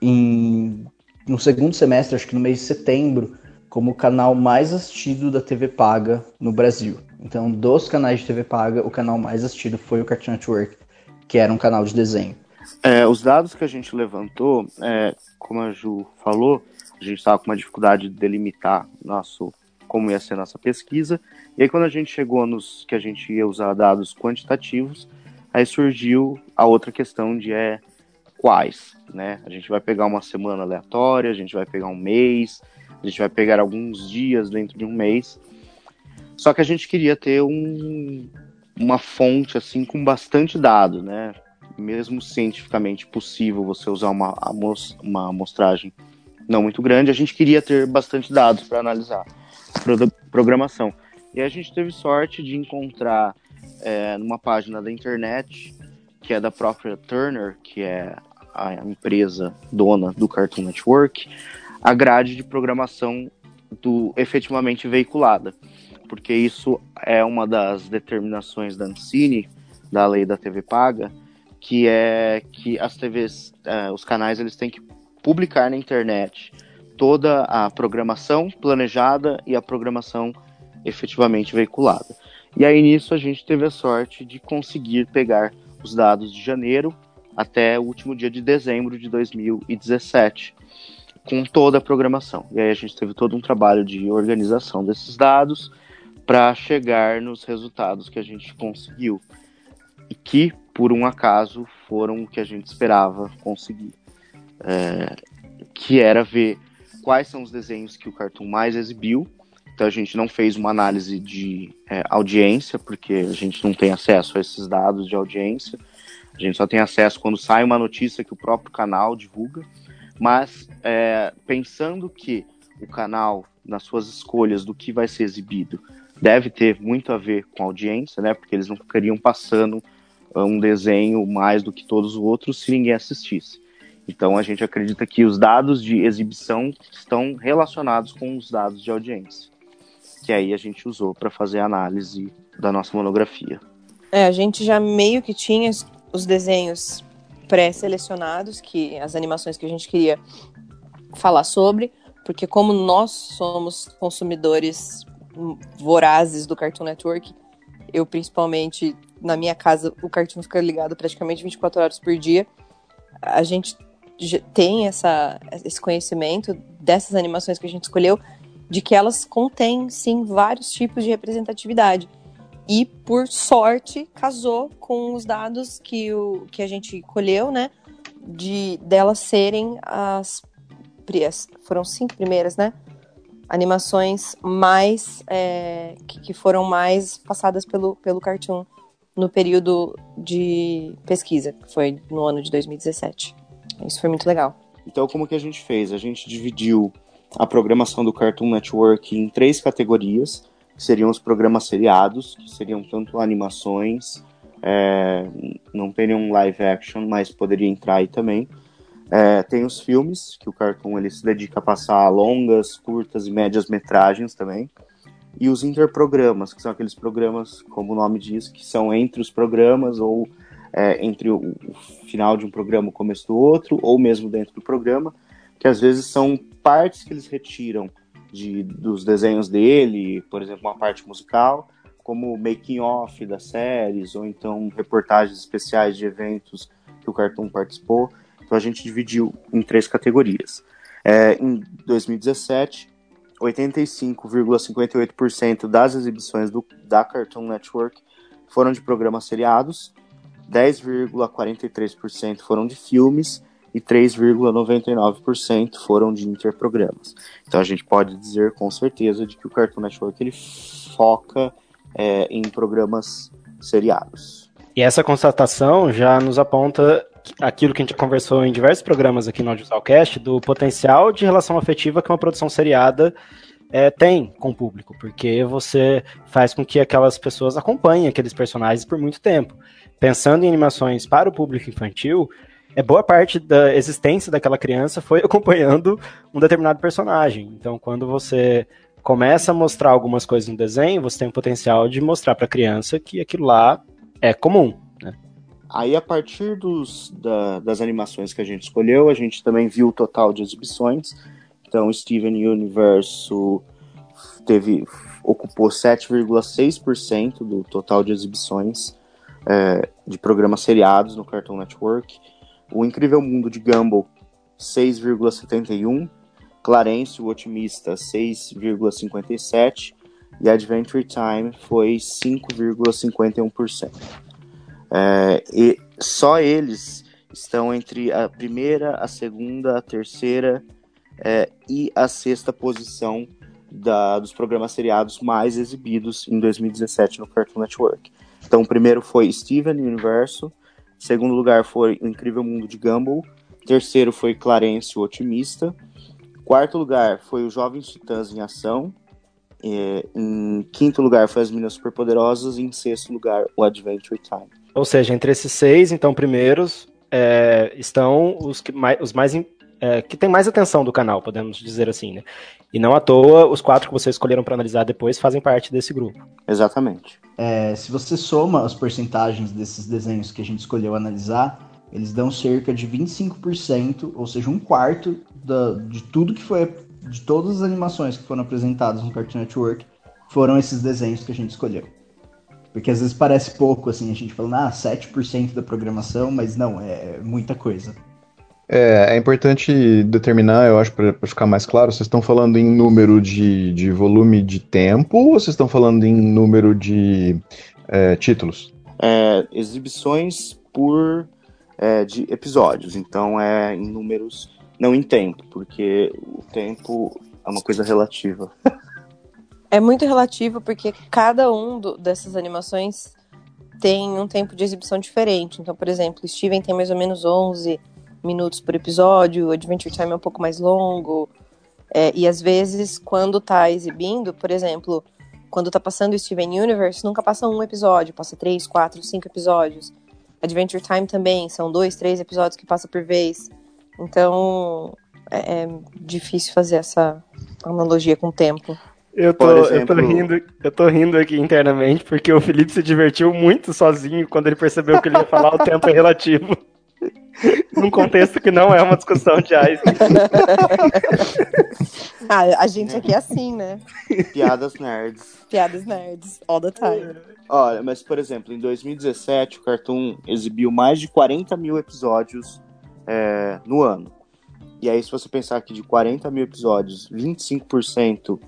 em, no segundo semestre, acho que no mês de setembro, como o canal mais assistido da TV paga no Brasil. Então, dos canais de TV paga, o canal mais assistido foi o Cartoon Network, que era um canal de desenho. É, os dados que a gente levantou, é, como a Ju falou, a gente estava com uma dificuldade de delimitar nosso como ia ser nossa pesquisa. E aí quando a gente chegou nos que a gente ia usar dados quantitativos, aí surgiu a outra questão de é quais, né? A gente vai pegar uma semana aleatória, a gente vai pegar um mês, a gente vai pegar alguns dias dentro de um mês. Só que a gente queria ter um, uma fonte assim com bastante dado, né? Mesmo cientificamente possível você usar uma, uma amostragem não muito grande, a gente queria ter bastante dados para analisar programação. E a gente teve sorte de encontrar é, numa página da internet, que é da própria Turner, que é a empresa dona do Cartoon Network, a grade de programação do efetivamente veiculada. Porque isso é uma das determinações da Ancine, da lei da TV paga, que é que as TVs, é, os canais, eles têm que publicar na internet toda a programação planejada e a programação efetivamente veiculada. E aí nisso a gente teve a sorte de conseguir pegar os dados de janeiro até o último dia de dezembro de 2017, com toda a programação. E aí a gente teve todo um trabalho de organização desses dados para chegar nos resultados que a gente conseguiu e que, por um acaso, foram o que a gente esperava conseguir, é, que era ver quais são os desenhos que o Cartoon mais exibiu. Então a gente não fez uma análise de é, audiência, porque a gente não tem acesso a esses dados de audiência. A gente só tem acesso quando sai uma notícia que o próprio canal divulga. Mas é, pensando que o canal, nas suas escolhas do que vai ser exibido, deve ter muito a ver com a audiência, né? Porque eles não ficariam passando um desenho mais do que todos os outros se ninguém assistisse. Então a gente acredita que os dados de exibição estão relacionados com os dados de audiência, que aí a gente usou para fazer a análise da nossa monografia. É, a gente já meio que tinha os desenhos pré-selecionados, que as animações que a gente queria falar sobre, porque como nós somos consumidores vorazes do Cartoon Network, eu principalmente na minha casa o Cartoon fica ligado praticamente 24 horas por dia. A gente tem essa, esse conhecimento dessas animações que a gente escolheu, de que elas contêm, sim, vários tipos de representatividade. E, por sorte, casou com os dados que, o, que a gente colheu, né? De delas serem as. Foram cinco primeiras, né? Animações mais. É, que, que foram mais passadas pelo, pelo Cartoon no período de pesquisa, que foi no ano de 2017. Isso foi muito legal. Então, como que a gente fez? A gente dividiu a programação do Cartoon Network em três categorias, que seriam os programas seriados, que seriam tanto animações, é, não teriam live action, mas poderia entrar aí também. É, tem os filmes, que o Cartoon ele se dedica a passar longas, curtas e médias metragens também. E os interprogramas, que são aqueles programas, como o nome diz, que são entre os programas ou é, entre o, o, final de um programa e o começo do outro, ou mesmo dentro do programa, que às vezes são partes que eles retiram de, dos desenhos dele, por exemplo, uma parte musical, como making off das séries, ou então reportagens especiais de eventos que o Cartoon participou. Então a gente dividiu em três categorias. É, em 2017, 85,58% das exibições do, da Cartoon Network foram de programas seriados, 10,43% foram de filmes e 3,99% foram de interprogramas. Então a gente pode dizer com certeza de que o Cartoon Network ele foca é, em programas seriados. E essa constatação já nos aponta aquilo que a gente conversou em diversos programas aqui no Audiovisualcast, do potencial de relação afetiva que uma produção seriada é, tem com o público, porque você faz com que aquelas pessoas acompanhem aqueles personagens por muito tempo. Pensando em animações para o público infantil, é boa parte da existência daquela criança foi acompanhando um determinado personagem. Então, quando você começa a mostrar algumas coisas no desenho, você tem o potencial de mostrar para a criança que aquilo lá é comum. Aí, a partir dos, da, das animações que a gente escolheu, a gente também viu o total de exibições. Então, Steven Universo teve, ocupou 7,6% do total de exibições é, de programas seriados no Cartoon Network. O Incrível Mundo de Gumball, 6,71%. Clarence, o Otimista, 6,57%. E Adventure Time foi 5,51%. É, e só eles estão entre a primeira, a segunda, a terceira é, e a sexta posição da, dos programas seriados mais exibidos em 2017 no Cartoon Network. Então, o primeiro foi Steven Universo, segundo lugar foi O Incrível Mundo de Gumball, terceiro foi Clarence o Otimista, quarto lugar foi o Jovens Titãs em Ação, é, em quinto lugar foi As Minas Superpoderosas e em sexto lugar o Adventure Time. Ou seja, entre esses seis, então, primeiros, é, estão os, que mais, os mais é, que tem mais atenção do canal, podemos dizer assim, né? E não à toa, os quatro que vocês escolheram para analisar depois fazem parte desse grupo. Exatamente. É, se você soma as porcentagens desses desenhos que a gente escolheu analisar, eles dão cerca de 25%, ou seja, um quarto da, de tudo que foi. de todas as animações que foram apresentadas no Cartoon Network, foram esses desenhos que a gente escolheu. Porque às vezes parece pouco, assim, a gente falando, ah, 7% da programação, mas não, é muita coisa. É, é importante determinar, eu acho, para ficar mais claro, vocês estão falando em número de, de volume de tempo ou vocês estão falando em número de é, títulos? É, exibições por é, de episódios, então é em números, não em tempo, porque o tempo é uma coisa relativa. É muito relativo porque cada um do, dessas animações tem um tempo de exibição diferente. Então, por exemplo, Steven tem mais ou menos 11 minutos por episódio, Adventure Time é um pouco mais longo. É, e às vezes, quando tá exibindo, por exemplo, quando tá passando Steven Universe, nunca passa um episódio, passa três, quatro, cinco episódios. Adventure Time também, são dois, três episódios que passa por vez. Então, é, é difícil fazer essa analogia com o tempo. Eu tô, exemplo... eu, tô rindo, eu tô rindo aqui internamente porque o Felipe se divertiu muito sozinho quando ele percebeu que ele ia falar o tempo é relativo. Num contexto que não é uma discussão de Einstein. ah, a gente aqui é assim, né? Piadas nerds. Piadas nerds, all the time. Olha, mas por exemplo, em 2017 o Cartoon exibiu mais de 40 mil episódios é, no ano. E aí, se você pensar que de 40 mil episódios, 25%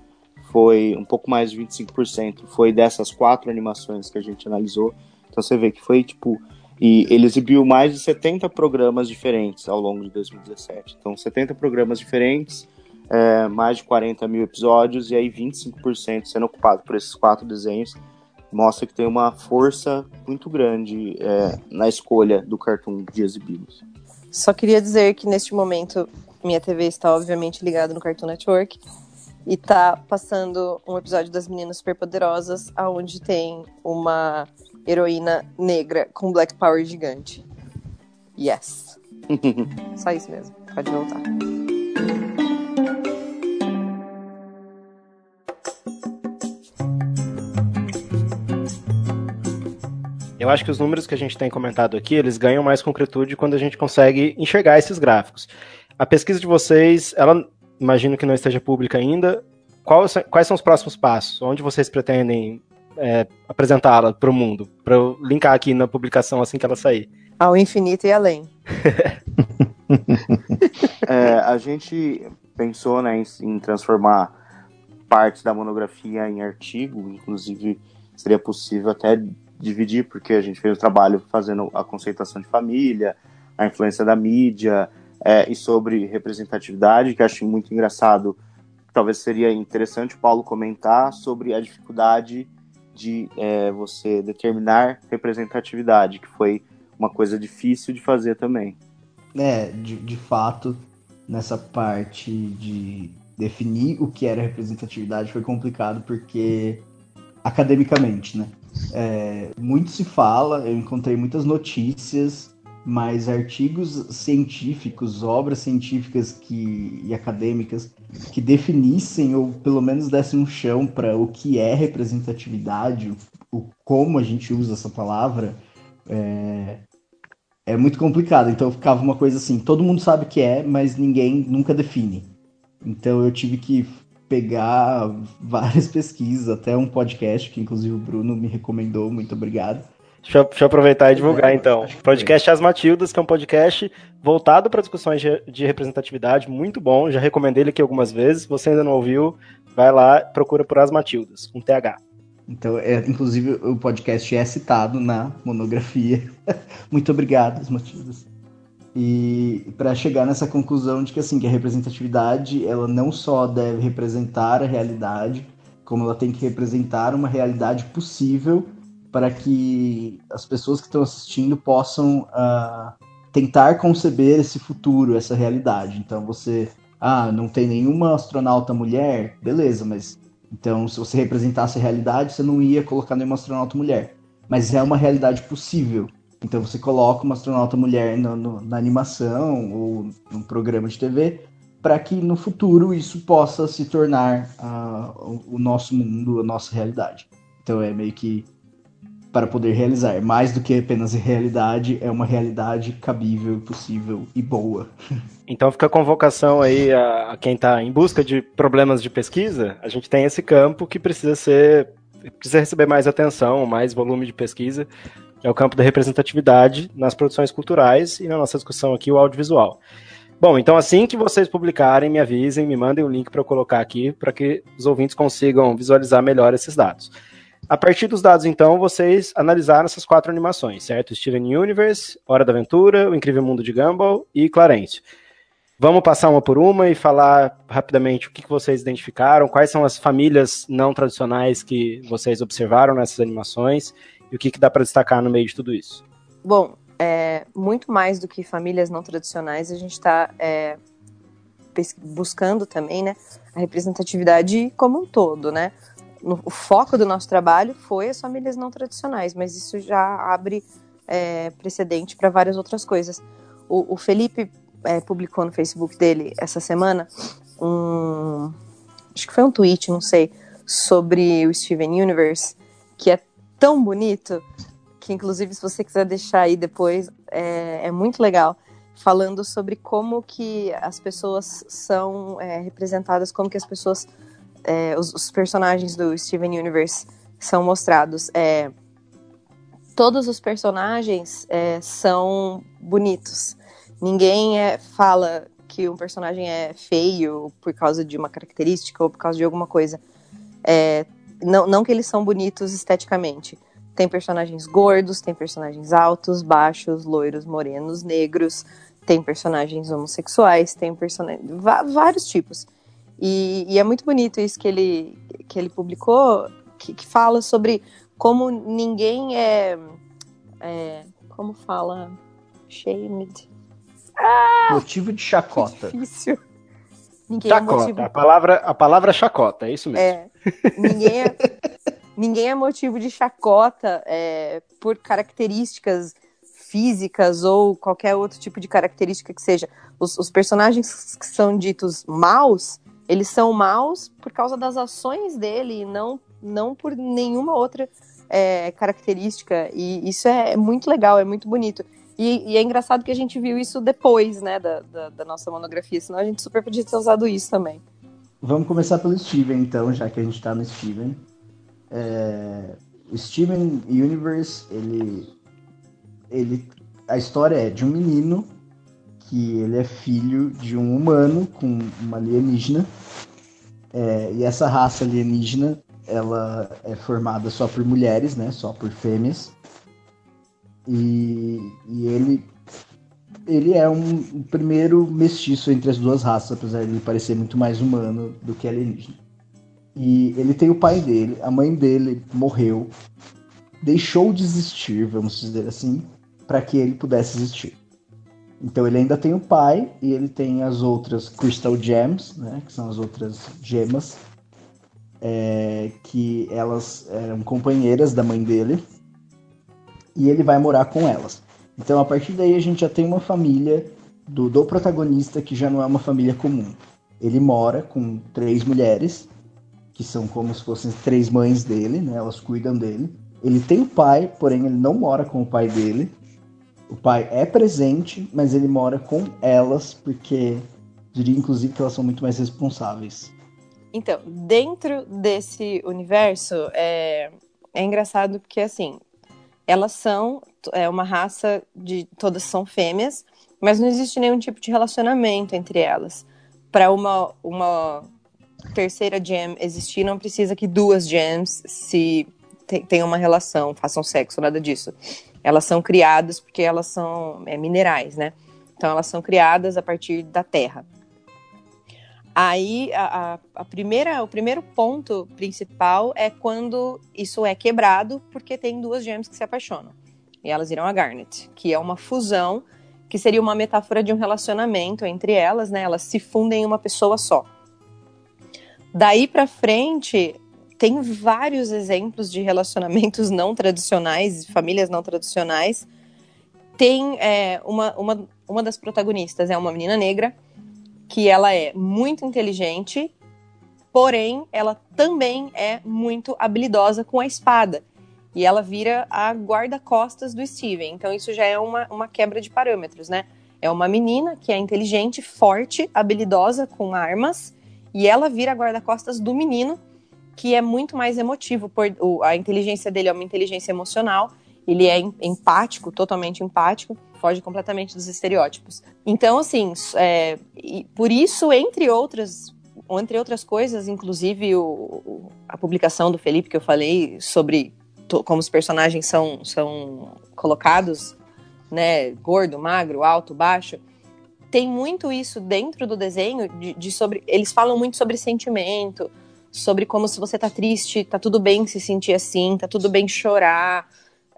foi, um pouco mais de 25% foi dessas quatro animações que a gente analisou. Então você vê que foi tipo e ele exibiu mais de 70 programas diferentes ao longo de 2017. Então, 70 programas diferentes, é, mais de 40 mil episódios, e aí 25% sendo ocupado por esses quatro desenhos, mostra que tem uma força muito grande é, na escolha do Cartoon de exibi-los. Só queria dizer que neste momento minha TV está obviamente ligada no Cartoon Network e tá passando um episódio das Meninas Superpoderosas, aonde tem uma heroína negra com Black Power gigante. Yes. Só isso mesmo. Pode voltar. Eu acho que os números que a gente tem comentado aqui, eles ganham mais concretude quando a gente consegue enxergar esses gráficos. A pesquisa de vocês, ela imagino que não esteja pública ainda. Quais, quais são os próximos passos? Onde vocês pretendem é, apresentá-la para o mundo, para eu linkar aqui na publicação assim que ela sair. Ao infinito e além. é, a gente pensou né, em, em transformar partes da monografia em artigo, inclusive seria possível até dividir, porque a gente fez o trabalho fazendo a conceituação de família, a influência da mídia é, e sobre representatividade, que acho muito engraçado. Talvez seria interessante o Paulo comentar sobre a dificuldade de é, você determinar representatividade, que foi uma coisa difícil de fazer também. É, de, de fato, nessa parte de definir o que era representatividade foi complicado porque academicamente, né? É, muito se fala, eu encontrei muitas notícias, mas artigos científicos, obras científicas que, e acadêmicas que definissem ou pelo menos dessem um chão para o que é representatividade, o, como a gente usa essa palavra, é, é muito complicado. Então ficava uma coisa assim, todo mundo sabe o que é, mas ninguém nunca define. Então eu tive que pegar várias pesquisas, até um podcast que inclusive o Bruno me recomendou, muito obrigado. Deixa eu, deixa eu aproveitar e divulgar é, então. Podcast As Matildas, que é um podcast voltado para discussões de, de, representatividade, muito bom. Já recomendei ele aqui algumas vezes. Se você ainda não ouviu, vai lá, procura por As Matildas, com TH. Então, é, inclusive, o podcast é citado na monografia. muito obrigado, As Matildas. E para chegar nessa conclusão de que assim, que a representatividade, ela não só deve representar a realidade, como ela tem que representar uma realidade possível para que as pessoas que estão assistindo possam uh, tentar conceber esse futuro, essa realidade. Então você, ah, não tem nenhuma astronauta mulher, beleza, mas então se você representasse a realidade, você não ia colocar nenhuma astronauta mulher. Mas é uma realidade possível. Então você coloca uma astronauta mulher no, no, na animação ou num programa de TV para que no futuro isso possa se tornar uh, o nosso mundo, a nossa realidade. Então é meio que para poder realizar. Mais do que apenas realidade, é uma realidade cabível, possível e boa. Então fica a convocação aí a, a quem está em busca de problemas de pesquisa. A gente tem esse campo que precisa ser precisa receber mais atenção, mais volume de pesquisa, é o campo da representatividade nas produções culturais e na nossa discussão aqui o audiovisual. Bom, então assim que vocês publicarem, me avisem, me mandem o link para eu colocar aqui para que os ouvintes consigam visualizar melhor esses dados. A partir dos dados, então, vocês analisaram essas quatro animações, certo? Steven Universe, Hora da Aventura, O Incrível Mundo de Gumball e Clarence. Vamos passar uma por uma e falar rapidamente o que vocês identificaram, quais são as famílias não tradicionais que vocês observaram nessas animações e o que, que dá para destacar no meio de tudo isso? Bom, é, muito mais do que famílias não tradicionais, a gente está é, buscando também né, a representatividade como um todo, né? No, o foco do nosso trabalho foi as famílias não tradicionais, mas isso já abre é, precedente para várias outras coisas. O, o Felipe é, publicou no Facebook dele essa semana um. Acho que foi um tweet, não sei, sobre o Steven Universe, que é tão bonito, que inclusive se você quiser deixar aí depois, é, é muito legal, falando sobre como que as pessoas são é, representadas, como que as pessoas, é, os, os, personagens do Steven Universe são mostrados. É, todos os personagens é, são bonitos. Ninguém é, fala que um personagem é feio por causa de uma característica ou por causa de alguma coisa. É, não, não que eles são bonitos esteticamente. Tem personagens gordos, tem personagens altos, baixos, loiros, morenos, negros, tem personagens homossexuais, tem personagens. vários tipos. E, e, é muito bonito isso que ele, que ele publicou, que, que fala sobre como ninguém é, é. Como fala? Shamed. Ah, motivo de chacota. Difícil. Ninguém chacota. É motivo... a, palavra, a palavra chacota, é isso mesmo. É. Ninguém é, ninguém é motivo de chacota é, por características físicas ou qualquer outro tipo de característica que seja. Os, os, personagens que são ditos maus, eles são maus por causa das ações dele, não, não por nenhuma outra é, característica. E isso é muito legal, é muito bonito. E, e, é engraçado que a gente viu isso depois, né, da, da, da, nossa monografia, senão a gente super podia ter usado isso também. Vamos começar pelo Steven, então, já que a gente tá no Steven. É... O Steven Universe, ele... ele. A história é de um menino que ele é filho de um humano com uma alienígena. É, e essa raça alienígena, ela é formada só por mulheres, né? Só por fêmeas. E, e ele ele é um, um, primeiro mestiço entre as duas raças, apesar de ele parecer muito mais humano do que alienígena. E ele tem o pai dele, a mãe dele morreu, deixou de existir, vamos dizer assim, para que ele pudesse existir. Então ele ainda tem o pai e ele tem as outras Crystal Gems, né, que são as outras gemas, é, que elas eram companheiras da mãe dele, e ele vai morar com elas. Então, a partir daí, a gente já tem uma família do, do protagonista que já não é uma família comum. Ele mora com três mulheres, que são como se fossem três mães dele, né? Elas cuidam dele. Ele tem o pai, porém ele não mora com o pai dele. O pai é presente, mas ele mora com elas, porque diria inclusive que elas são muito mais responsáveis. Então, dentro desse universo, é, é engraçado porque, assim, elas são é, uma raça de. Todas são fêmeas, mas não existe nenhum tipo de relacionamento entre elas. Para uma, uma terceira gem existir, não precisa que duas gems se tenham uma relação, façam sexo, nada disso. Elas são criadas porque elas são é, minerais, né? Então elas são criadas a partir da terra. Aí a, a, primeira, o primeiro ponto principal é quando isso é quebrado, porque tem duas gêmeas que se apaixonam. E elas viram a Garnet, que é uma fusão, que seria uma metáfora de um relacionamento entre elas, né? Elas se fundem em uma pessoa só. Daí para frente, tem vários exemplos de relacionamentos não tradicionais, famílias não tradicionais. Tem é, uma, uma, uma das protagonistas, é uma menina negra, que ela é muito inteligente, porém ela também é muito habilidosa com a espada. E ela vira a guarda-costas do Steven. Então isso já é uma, uma quebra de parâmetros, né? É uma menina que é inteligente, forte, habilidosa com armas, e ela vira a guarda-costas do menino, que é muito mais emotivo. Por, o, a inteligência dele é uma inteligência emocional, ele é empático, totalmente empático, foge completamente dos estereótipos. Então, assim, é, por isso, entre outras, entre outras coisas, inclusive o, a publicação do Felipe que eu falei sobre to, como os personagens são, são colocados, né, gordo, magro, alto, baixo, tem muito isso dentro do desenho de, de, sobre eles falam muito sobre sentimento sobre como se você tá triste tá tudo bem se sentir assim tá tudo bem chorar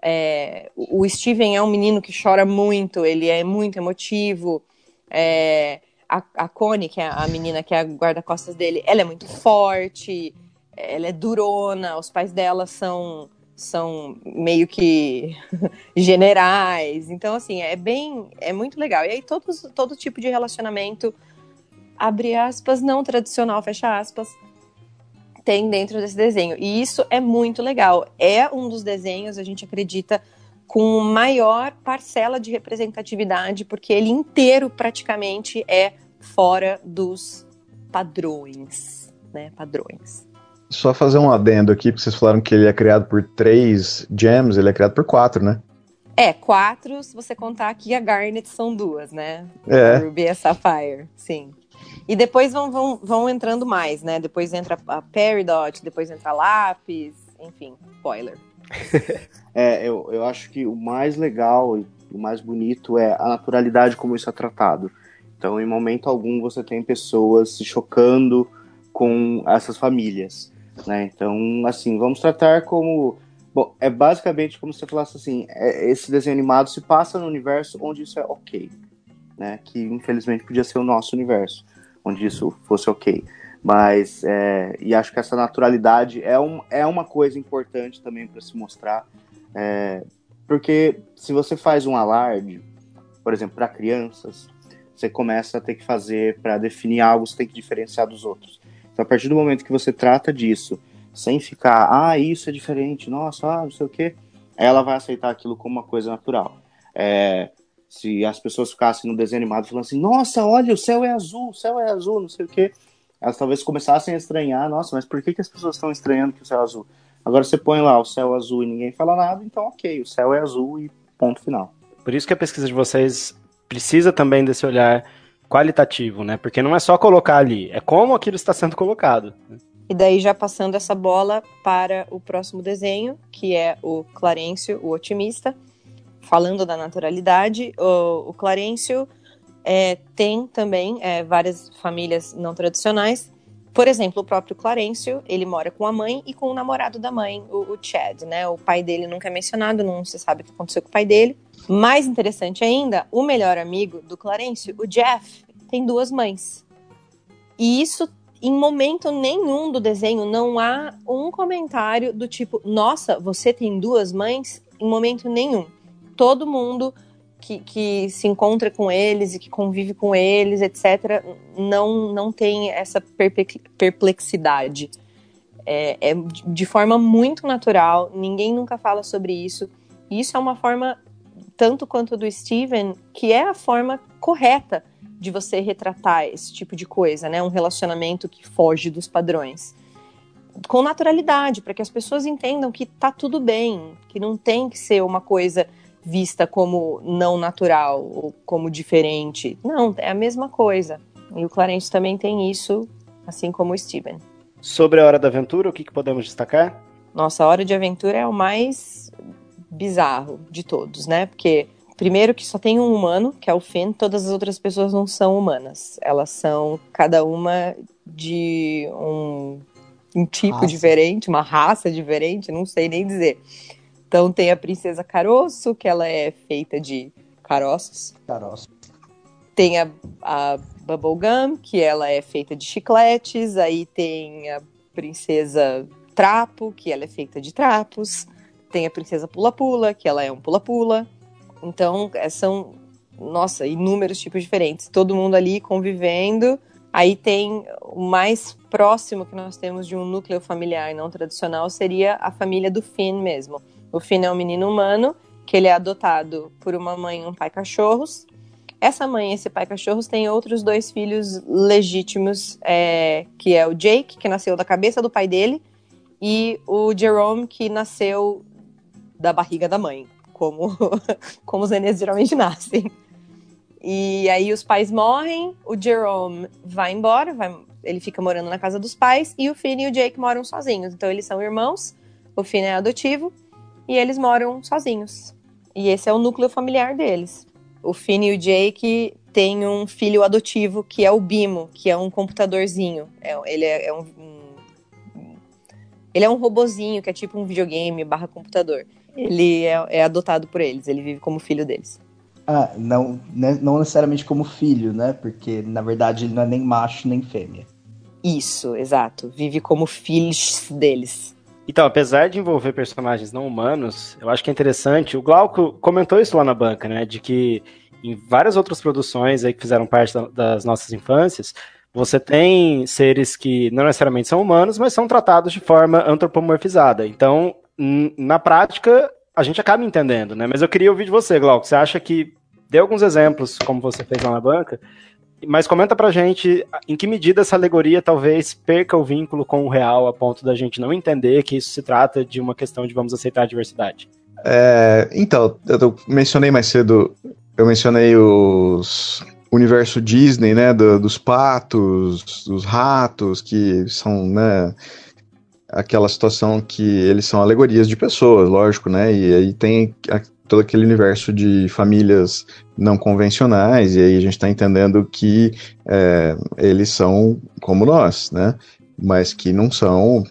é, o Steven é um menino que chora muito, ele é muito emotivo. É, a, a Connie, que é a menina que é a guarda-costas dele, ela é muito forte, ela é durona, os pais dela são são meio que generais. Então, assim, é bem. É muito legal. E aí, todos, todo tipo de relacionamento, abre aspas, não tradicional, fecha aspas, tem dentro desse desenho. E isso é muito legal. É um dos desenhos, a gente acredita, com maior parcela de representatividade, porque ele inteiro praticamente é fora dos padrões, né? Padrões. Só fazer um adendo aqui, porque vocês falaram que ele é criado por três gems, ele é criado por quatro, né? É, quatro, se você contar que a Garnet são duas, né? É. Ruby e Sapphire, sim. E depois vão, vão, vão entrando mais, né? Depois entra a Peridot, depois entra Lápis, enfim, spoiler. é, eu, eu acho que o mais legal e o mais bonito é a naturalidade como isso é tratado. Então, em momento algum, você tem pessoas se chocando com essas famílias, né? Então, assim, vamos tratar como... Bom, é basicamente como se você falasse assim, é, esse desenho animado se passa no universo onde isso é ok, né? Que, infelizmente, podia ser o nosso universo onde isso fosse ok. Mas, é, e acho que essa naturalidade é, um, é uma coisa importante também para se mostrar, é, porque se você faz um alarde, por exemplo, para crianças, você começa a ter que fazer para definir algo, você tem que diferenciar dos outros. Então, a partir do momento que você trata disso, sem ficar, ah, isso é diferente, nossa, ah, não sei o quê, ela vai aceitar aquilo como uma coisa natural. É, se as pessoas ficassem no desenho animado falando assim, nossa, olha, o céu é azul, o céu é azul, não sei o quê, elas talvez começassem a estranhar, nossa, mas por que, que as pessoas estão estranhando que o céu é azul? Agora você põe lá o céu azul e ninguém fala nada, então ok, o céu é azul e ponto final. Por isso que a pesquisa de vocês precisa também desse olhar qualitativo, né? Porque não é só colocar ali, é como aquilo está sendo colocado. E daí já passando essa bola para o próximo desenho, que é o Clarencio, o otimista, falando da naturalidade. O, o Clarencio é, tem também é, várias famílias não tradicionais. Por exemplo, o próprio Clarencio, ele mora com a mãe e com o namorado da mãe, o, o Chad, né? O pai dele nunca é mencionado, não se sabe o que aconteceu com o pai dele. Mais interessante ainda, o melhor amigo do Clarencio, o Jeff, tem duas mães. E isso, em momento nenhum do desenho, não há um comentário do tipo, nossa, você tem duas mães? Em momento nenhum. Todo mundo que, que, se encontra com eles e que convive com eles, etc., não, não tem essa perplexidade. É, é, de forma muito natural, ninguém nunca fala sobre isso. E isso é uma forma, tanto quanto do Steven, que é a forma correta de você retratar esse tipo de coisa, né? Um relacionamento que foge dos padrões. Com naturalidade, para que as pessoas entendam que tá tudo bem, que não tem que ser uma coisa vista como não natural ou como diferente. Não, é a mesma coisa. E o Clarence também tem isso, assim como o Steven. Sobre a Hora da Aventura, o que, que podemos destacar? Nossa, a Hora de Aventura é o mais bizarro de todos, né? Porque, primeiro, que só tem um humano, que é o Finn, todas as outras pessoas não são humanas. Elas são cada uma de um, um tipo raça. diferente, uma raça diferente, não sei nem dizer. Então tem a princesa Caroço, que ela é feita de caroços. Caroço. Tem a, a Bubblegum, que ela é feita de chicletes. Aí tem a princesa Trapo, que ela é feita de trapos. Tem a princesa Pula-Pula, que ela é um pula-pula. Então, é, são, nossa, inúmeros tipos diferentes. Todo mundo ali convivendo. Aí tem o mais próximo que nós temos de um núcleo familiar não tradicional seria a família do Finn mesmo. O Finn é um menino humano, que ele é adotado por uma mãe e um pai cachorros. Essa mãe e esse pai cachorros têm outros dois filhos legítimos, é, que é o Jake, que nasceu da cabeça do pai dele, e o Jerome, que nasceu da barriga da mãe, como, como os nenês geralmente nascem. E aí os pais morrem, o Jerome vai embora, vai, ele fica morando na casa dos pais, e o Finn e o Jake moram sozinhos. Então eles são irmãos, o Finn é adotivo, e eles moram sozinhos. E esse é o núcleo familiar deles. O Finn e o Jake têm um filho adotivo que é o Bimo, que é um computadorzinho. É, ele é, é um, um, ele é um robozinho que é tipo um videogame barra computador. Ele é, é adotado por eles, ele vive como filho deles. Ah, não, né, não necessariamente como filho, né? Porque na verdade ele não é nem macho nem fêmea. Isso, exato. Vive como filhos deles. Então, apesar de envolver personagens não humanos, eu acho que é interessante. O Glauco comentou isso lá na banca, né? De que em várias outras produções aí que fizeram parte da, das nossas infâncias, você tem seres que não necessariamente são humanos, mas são tratados de forma antropomorfizada. Então, na prática, a gente acaba entendendo, né? Mas eu queria ouvir de você, Glauco. Você acha que dê alguns exemplos, como você fez lá na banca, mas comenta pra gente em que medida essa alegoria talvez perca o vínculo com o real a ponto da gente não entender que isso se trata de uma questão de vamos aceitar a diversidade. É, então, eu mencionei mais cedo, eu mencionei os universo Disney, né, do, dos patos, dos ratos, que são, né, aquela situação que eles são alegorias de pessoas, lógico, né, e aí tem todo aquele universo de famílias não convencionais, e aí a gente está entendendo que é, eles são como nós, né? Mas que não são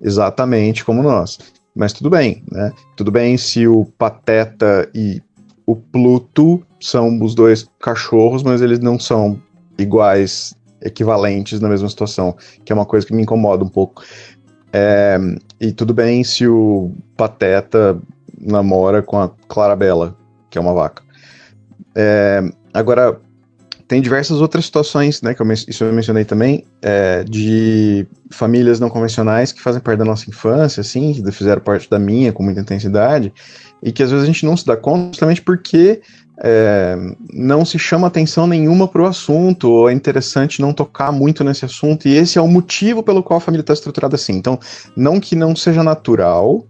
exatamente como nós. Mas tudo bem, né? Tudo bem se o Pateta e o Pluto são os dois cachorros, mas eles não são iguais, equivalentes na mesma situação, que é uma coisa que me incomoda um pouco. É, e tudo bem se o Pateta namora com a Clarabella, que é uma vaca. É, agora, tem diversas outras situações, né, que eu, isso eu mencionei também, é, de famílias não convencionais que fazem parte da nossa infância, assim, que fizeram parte da minha com muita intensidade, e que às vezes a gente não se dá conta justamente porque é, não se chama atenção nenhuma para o assunto, ou é interessante não tocar muito nesse assunto, e esse é o motivo pelo qual a família está estruturada assim. Então, não que não seja natural,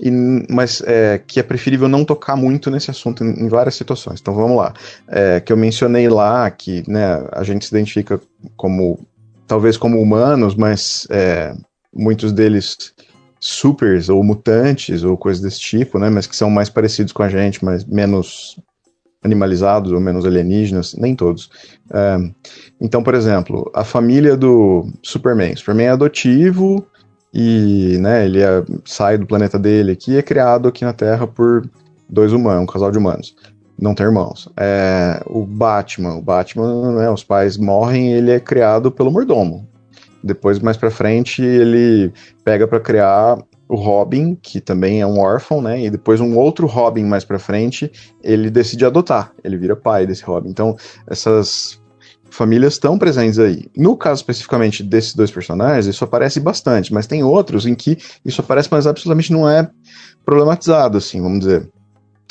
e, mas é, que é preferível não tocar muito nesse assunto em, em várias situações. Então vamos lá. É, que eu mencionei lá que né, a gente se identifica como, talvez como humanos, mas é, muitos deles supers ou mutantes ou coisas desse tipo, né, mas que são mais parecidos com a gente, mas menos animalizados ou menos alienígenas, nem todos. É, então, por exemplo, a família do Superman. Superman é adotivo e né, ele é, sai do planeta dele aqui e é criado aqui na Terra por dois humanos, um casal de humanos. Não tem irmãos. É, o Batman, o Batman, né, os pais morrem ele é criado pelo mordomo. Depois, mais pra frente, ele pega para criar o Robin, que também é um órfão, né? E depois um outro Robin mais pra frente, ele decide adotar. Ele vira pai desse Robin. Então, essas famílias estão presentes aí. No caso especificamente desses dois personagens, isso aparece bastante, mas tem outros em que isso aparece, mas absolutamente não é problematizado, assim, vamos dizer.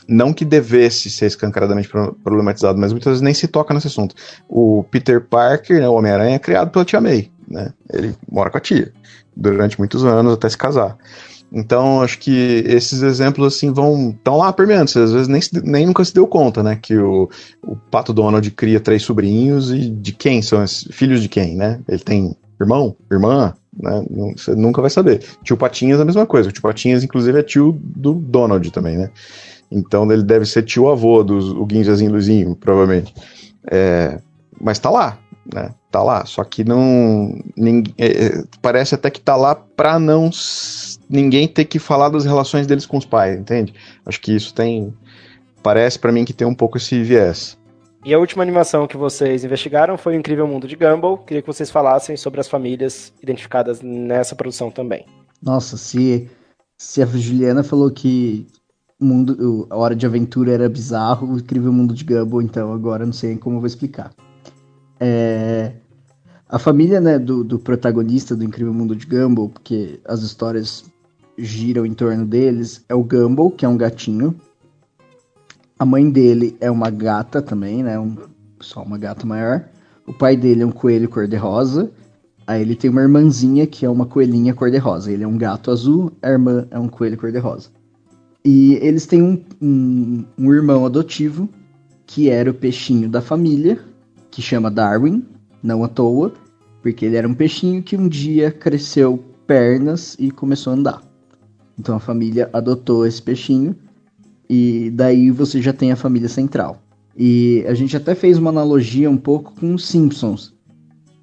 Não que devesse ser escancaradamente problematizado, mas muitas vezes nem se toca nesse assunto. O Peter Parker, né, o Homem-Aranha, é criado pela tia May, né? Ele mora com a tia durante muitos anos até se casar. Então, acho que esses exemplos assim vão estão lá permeando. Você às vezes nem, nem nunca se deu conta, né? Que o, o Pato Donald cria três sobrinhos e de quem são esses filhos de quem, né? Ele tem irmão, irmã, né? Você nunca vai saber. Tio Patinhas é a mesma coisa. O tio Patinhas, inclusive, é tio do Donald também, né? Então ele deve ser tio avô do Guinjazinho Luzinho, provavelmente. É, mas tá lá, né? Tá lá. Só que não. Ninguém, é, parece até que tá lá pra não ninguém ter que falar das relações deles com os pais, entende? Acho que isso tem. Parece para mim que tem um pouco esse viés. E a última animação que vocês investigaram foi o Incrível Mundo de Gumball. Queria que vocês falassem sobre as famílias identificadas nessa produção também. Nossa, se, se a Juliana falou que o mundo, a Hora de Aventura era bizarro, o Incrível Mundo de Gumball, então agora não sei como eu vou explicar. É, a família né, do, do protagonista do Incrível Mundo de Gumball, porque as histórias giram em torno deles é o Gumball, que é um gatinho. A mãe dele é uma gata também, né? Um, só uma gata maior. O pai dele é um coelho cor-de-rosa. Aí ele tem uma irmãzinha que é uma coelhinha cor-de-rosa. Ele é um gato azul, a irmã é um coelho cor-de-rosa. E eles têm um, um, um irmão adotivo, que era o peixinho da família, que chama Darwin, não à toa, porque ele era um peixinho que um dia cresceu pernas e começou a andar. Então a família adotou esse peixinho e daí você já tem a família central. E a gente até fez uma analogia um pouco com os Simpsons,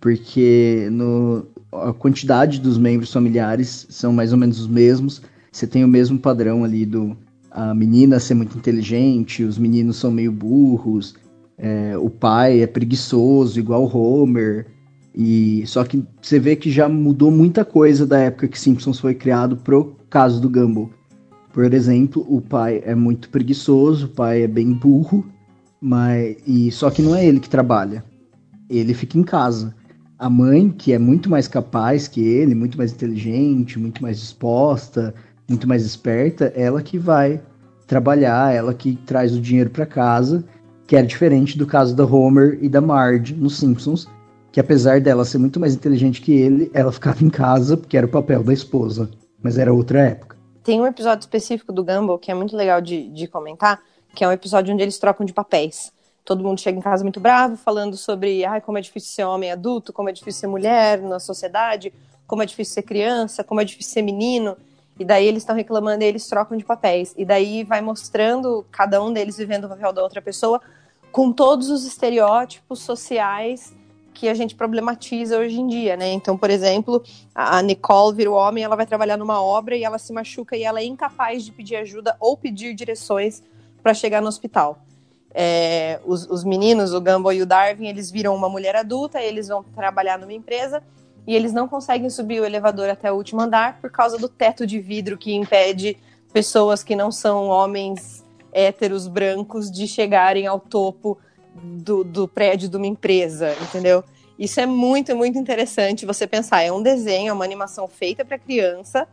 porque no, a quantidade dos membros familiares são mais ou menos os mesmos. Você tem o mesmo padrão ali do a menina ser muito inteligente, os meninos são meio burros, é, o pai é preguiçoso, igual Homer. E só que você vê que já mudou muita coisa da época que Simpsons foi criado pro caso do Gumball. Por exemplo, o pai é muito preguiçoso, o pai é bem burro, mas e só que não é ele que trabalha. Ele fica em casa. A mãe, que é muito mais capaz que ele, muito mais inteligente, muito mais disposta, muito mais esperta, ela que vai trabalhar, ela que traz o dinheiro para casa, que era diferente do caso da Homer e da Marge nos Simpsons, que apesar dela ser muito mais inteligente que ele, ela ficava em casa porque era o papel da esposa mas era outra época. Tem um episódio específico do Gumball que é muito legal de, de comentar, que é um episódio onde eles trocam de papéis. Todo mundo chega em casa muito bravo, falando sobre ai, como é difícil ser homem adulto, como é difícil ser mulher na sociedade, como é difícil ser criança, como é difícil ser menino. E daí eles estão reclamando e eles trocam de papéis. E daí vai mostrando cada um deles vivendo o papel da outra pessoa com todos os estereótipos sociais que a gente problematiza hoje em dia, né? Então, por exemplo, a Nicole vira o homem, ela vai trabalhar numa obra e ela se machuca e ela é incapaz de pedir ajuda ou pedir direções para chegar no hospital. É, os, os, meninos, o Gumball e o Darwin, eles viram uma mulher adulta, eles vão trabalhar numa empresa e eles não conseguem subir o elevador até o último andar por causa do teto de vidro que impede pessoas que não são homens héteros brancos de chegarem ao topo do, do prédio de uma empresa, entendeu? Isso é muito, muito interessante você pensar. É um desenho, é uma animação feita para criança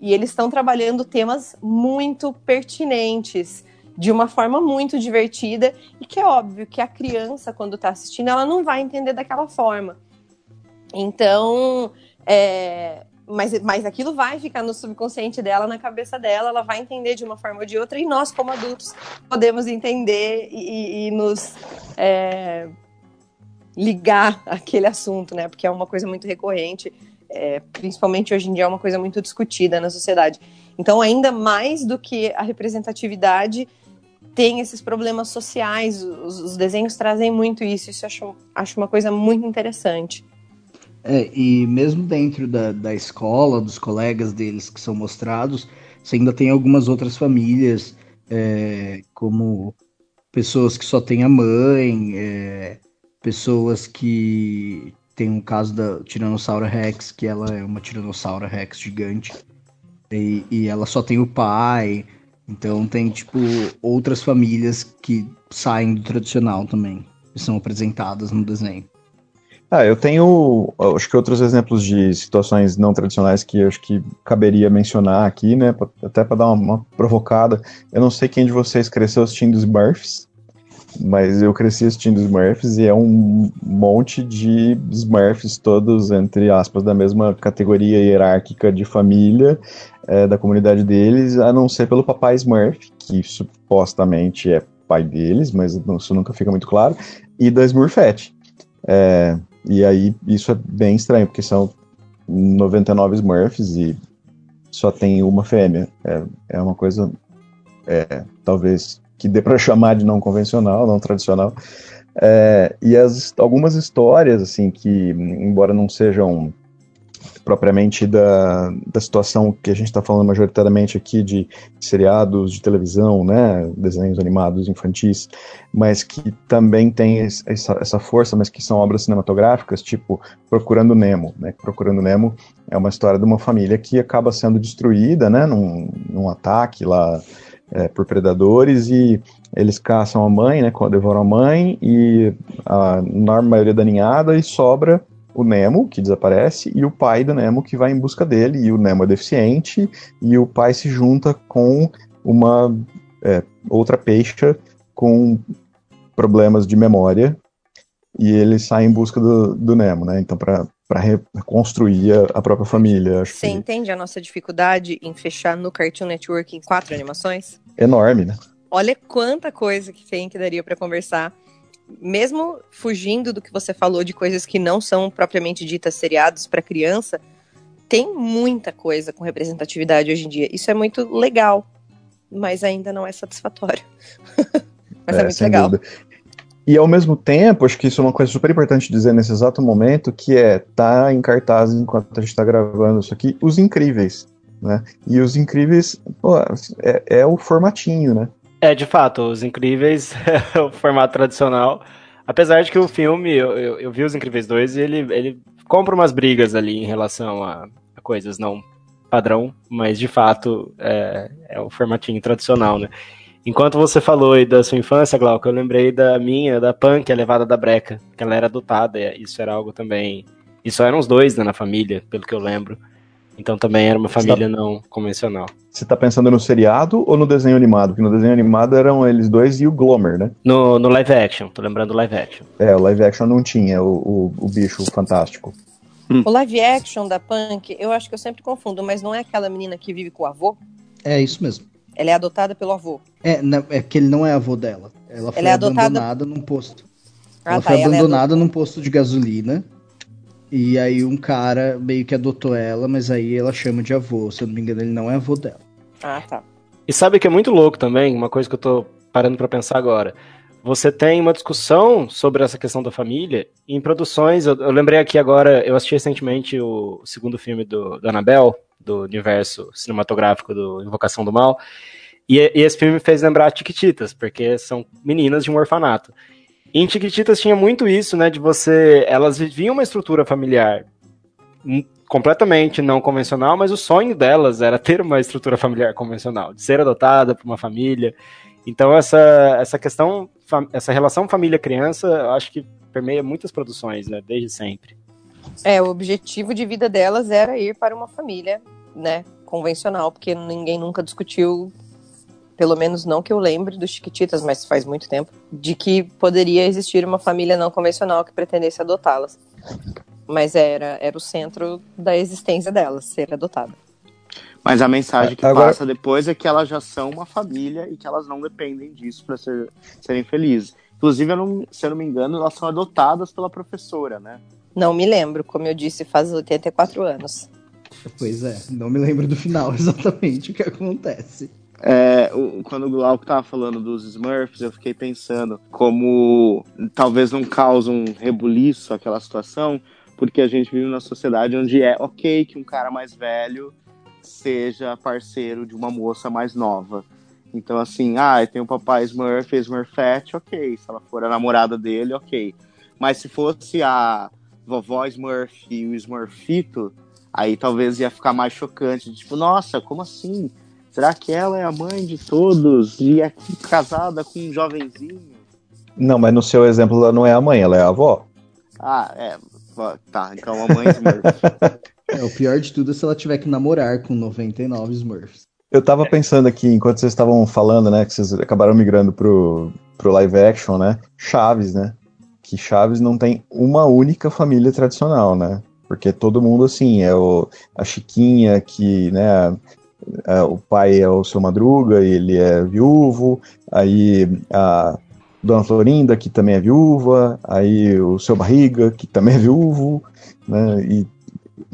e eles estão trabalhando temas muito pertinentes de uma forma muito divertida e que é óbvio que a criança, quando está assistindo, ela não vai entender daquela forma. Então, é, mas, mas aquilo vai ficar no subconsciente dela, na cabeça dela, ela vai entender de uma forma ou de outra, e nós, como adultos, podemos entender e, e nos é, ligar aquele assunto, né? Porque é uma coisa muito recorrente, é, principalmente hoje em dia é uma coisa muito discutida na sociedade. Então, ainda mais do que a representatividade, tem esses problemas sociais, os, os desenhos trazem muito isso, isso eu acho, acho uma coisa muito interessante. É, e mesmo dentro da, da escola, dos colegas deles que são mostrados, você ainda tem algumas outras famílias, é, como pessoas que só têm a mãe, é, pessoas que tem um caso da Tiranossauro Rex, que ela é uma Tiranossauro Rex gigante, e, e ela só tem o pai. Então tem, tipo, outras famílias que saem do tradicional também, que são apresentadas no desenho. Ah, eu tenho, acho que outros exemplos de situações não tradicionais que acho que caberia mencionar aqui, né, até para dar uma, uma, provocada. Eu não sei quem de vocês cresceu assistindo os Smurfs, mas eu cresci assistindo os Smurfs e é um monte de Smurfs todos, entre aspas, da mesma categoria hierárquica de família é, da comunidade deles, a não ser pelo papai Smurf, que supostamente é pai deles, mas isso nunca fica muito claro, e da Smurfette. É, e aí isso é bem estranho, porque são 99 Smurfs e só tem uma fêmea. É, é uma coisa, é, talvez, que dê para chamar de não convencional, não tradicional. É, e as, algumas histórias, assim, que, embora não sejam propriamente da, da situação que a gente está falando majoritariamente aqui de seriados de televisão, né, desenhos animados infantis, mas que também tem essa, essa força, mas que são obras cinematográficas, tipo Procurando Nemo, né, Procurando Nemo é uma história de uma família que acaba sendo destruída, né, num, num ataque lá é, por predadores e eles caçam a mãe, né, devoram a mãe e a enorme maioria da ninhada e sobra o Nemo, que desaparece, e o pai do Nemo, que vai em busca dele, e o Nemo é deficiente, e o pai se junta com uma é, outra peixe com problemas de memória, e ele sai em busca do, do Nemo, né? Então, para reconstruir a, a, própria família. Você que... entende a nossa dificuldade em fechar no Cartoon Network em quatro animações? Enorme, né? Olha quanta coisa que tem que daria para conversar mesmo fugindo do que você falou de coisas que não são propriamente ditas seriados para criança, tem muita coisa com representatividade hoje em dia. Isso é muito legal, mas ainda não é satisfatório. mas é, é muito legal. Dúvida. E ao mesmo tempo, acho que isso é uma coisa super importante dizer nesse exato momento, que é tá em cartaz enquanto a gente está gravando isso aqui, Os Incríveis, né? E Os Incríveis pô, é, é o formatinho, né? É, de fato, Os Incríveis é o formato tradicional. Apesar de que o filme, eu, eu, eu, vi Os Incríveis 2 e ele, ele compra umas brigas ali em relação a, a coisas não padrão, mas de fato é, é o formatinho tradicional, né? Enquanto você falou aí da sua infância, Glauco, eu lembrei da minha, da Punk, a levada da breca, que ela era adotada, isso era algo também. Isso eram os dois né, na família, pelo que eu lembro. Então também era uma família tá... não convencional. Você tá pensando no seriado ou no desenho animado? Porque no desenho animado eram eles dois e o Glomer, né? No, no live action, tô lembrando do live action. É, o live action não tinha o, o, o bicho fantástico. O live action da Punk, eu acho que eu sempre confundo, mas não é aquela menina que vive com o avô? É isso mesmo. Ela é adotada pelo avô. É, não, é que ele não é avô dela. Ela foi ela é abandonada adotada... num posto. Ah, ela tá, foi abandonada ela é num posto de gasolina e aí um cara meio que adotou ela, mas aí ela chama de avô. Se eu não me engano, ele não é avô dela. Ah, tá. E sabe que é muito louco também, uma coisa que eu tô parando para pensar agora. Você tem uma discussão sobre essa questão da família em produções. Eu, eu lembrei aqui agora, eu assisti recentemente o segundo filme do, do Annabelle, do universo cinematográfico do Invocação do Mal. E, e esse filme me fez lembrar Tiquititas, porque são meninas de um orfanato. Em Chiquititas tinha muito isso, né, de você, elas viviam uma estrutura familiar completamente não convencional, mas o sonho delas era ter uma estrutura familiar convencional, de ser adotada por uma família. Então essa essa questão, essa relação família-criança, eu acho que permeia muitas produções, né, desde sempre. É, o objetivo de vida delas era ir para uma família, né, convencional, porque ninguém nunca discutiu pelo menos não que eu lembre dos Chiquititas, mas faz muito tempo, de que poderia existir uma família não convencional que pretendesse adotá-las. mas era, era o centro da existência dela, ser adotada. Mas a mensagem que Agora- passa depois é que elas já são uma família e que elas não dependem disso para ser, serem felizes. Inclusive, eu não- se eu não me engano, elas são adotadas pela professora, né? Não me lembro, como eu disse, faz 84 anos. Pois é, não me lembro do final exatamente o que acontece. É, quando o Glauco tava falando dos Smurfs, eu fiquei pensando como talvez não causa um rebuliço aquela situação, porque a gente vive numa sociedade onde é ok que um cara mais velho seja parceiro de uma moça mais nova. Então, assim, ah, tem o papai Smurf Smurfette, ok. Se ela for a namorada dele, ok. Mas se fosse a vovó Smurf e o Smurfito, aí talvez ia ficar mais chocante. Tipo, nossa, como assim? Será que ela é a mãe de todos e é casada com um jovenzinho? Não, mas no seu exemplo ela não é a mãe, ela é a avó. Ah, é. Tá, então a mãe Smurf. É, o pior de tudo é se ela tiver que namorar com 99 Smurfs. Eu tava pensando aqui, enquanto vocês estavam falando, né, que vocês acabaram migrando pro, pro live action, né, Chaves, né, que Chaves não tem uma única família tradicional, né, porque todo mundo, assim, é o, a Chiquinha, que, né, o pai é o seu Madruga, ele é viúvo, aí a Dona Florinda, que também é viúva, aí o seu Barriga, que também é viúvo, né, e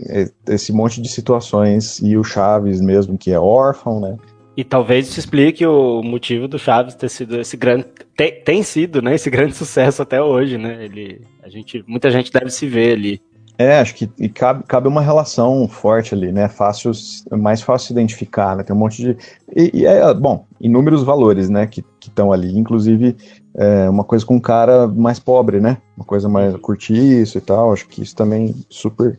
é, esse monte de situações, e o Chaves mesmo, que é órfão, né, E talvez isso explique o motivo do Chaves ter sido esse grande. Tem, tem sido, né? Esse grande sucesso até hoje, né? Ele, a gente, muita gente deve se ver ali. É, acho que e cabe, cabe uma relação forte ali, né? Fácil, mais fácil se identificar, né? Tem um monte de. E, e é, bom, inúmeros valores, né? Que estão ali. Inclusive, é, uma coisa com um cara mais pobre, né? Uma coisa mais curtiço e tal. Acho que isso também super.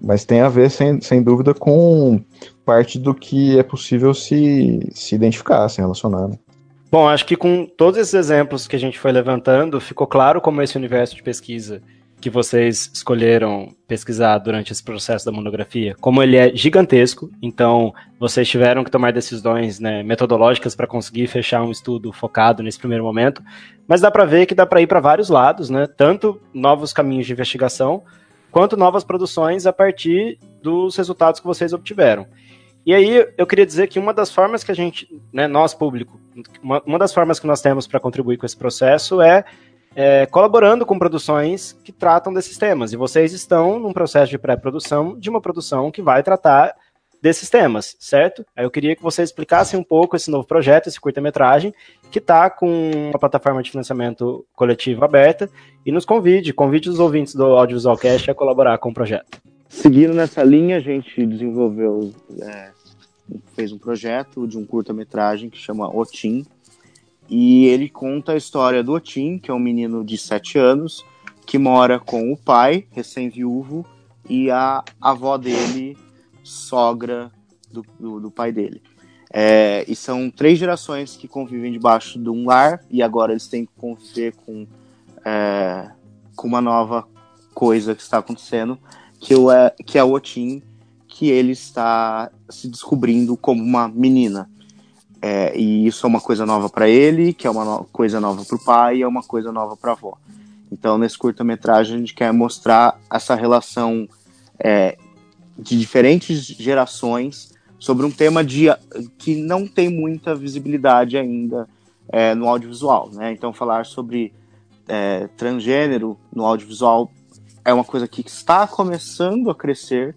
Mas tem a ver, sem, sem dúvida, com parte do que é possível se, se identificar, se relacionar. Né? Bom, acho que com todos esses exemplos que a gente foi levantando, ficou claro como esse universo de pesquisa que vocês escolheram pesquisar durante esse processo da monografia, como ele é gigantesco, então vocês tiveram que tomar decisões né, metodológicas para conseguir fechar um estudo focado nesse primeiro momento, mas dá para ver que dá para ir para vários lados, né? Tanto novos caminhos de investigação, quanto novas produções a partir dos resultados que vocês obtiveram. E aí eu queria dizer que uma das formas que a gente, né, nós público, uma, uma das formas que nós temos para contribuir com esse processo é é, colaborando com produções que tratam desses temas. E vocês estão num processo de pré-produção de uma produção que vai tratar desses temas, certo? Aí eu queria que vocês explicassem um pouco esse novo projeto, esse curta-metragem, que está com uma plataforma de financiamento coletivo aberta, e nos convide, convide os ouvintes do Audiovisual Cast a colaborar com o projeto. Seguindo nessa linha, a gente desenvolveu, é, fez um projeto de um curta-metragem que chama Otim, e ele conta a história do Otim, que é um menino de 7 anos, que mora com o pai, recém-viúvo, e a avó dele, sogra do, do, do pai dele. É, e são três gerações que convivem debaixo de um lar, e agora eles têm que conviver com, é, com uma nova coisa que está acontecendo, que, o, é, que é o Otim, que ele está se descobrindo como uma menina. É, e isso é uma coisa nova para ele, que é uma no coisa nova para o pai e é uma coisa nova para a avó. Então, nesse curta-metragem, a gente quer mostrar essa relação é, de diferentes gerações sobre um tema de, que não tem muita visibilidade ainda é, no audiovisual. Né? Então, falar sobre é, transgênero no audiovisual é uma coisa que está começando a crescer,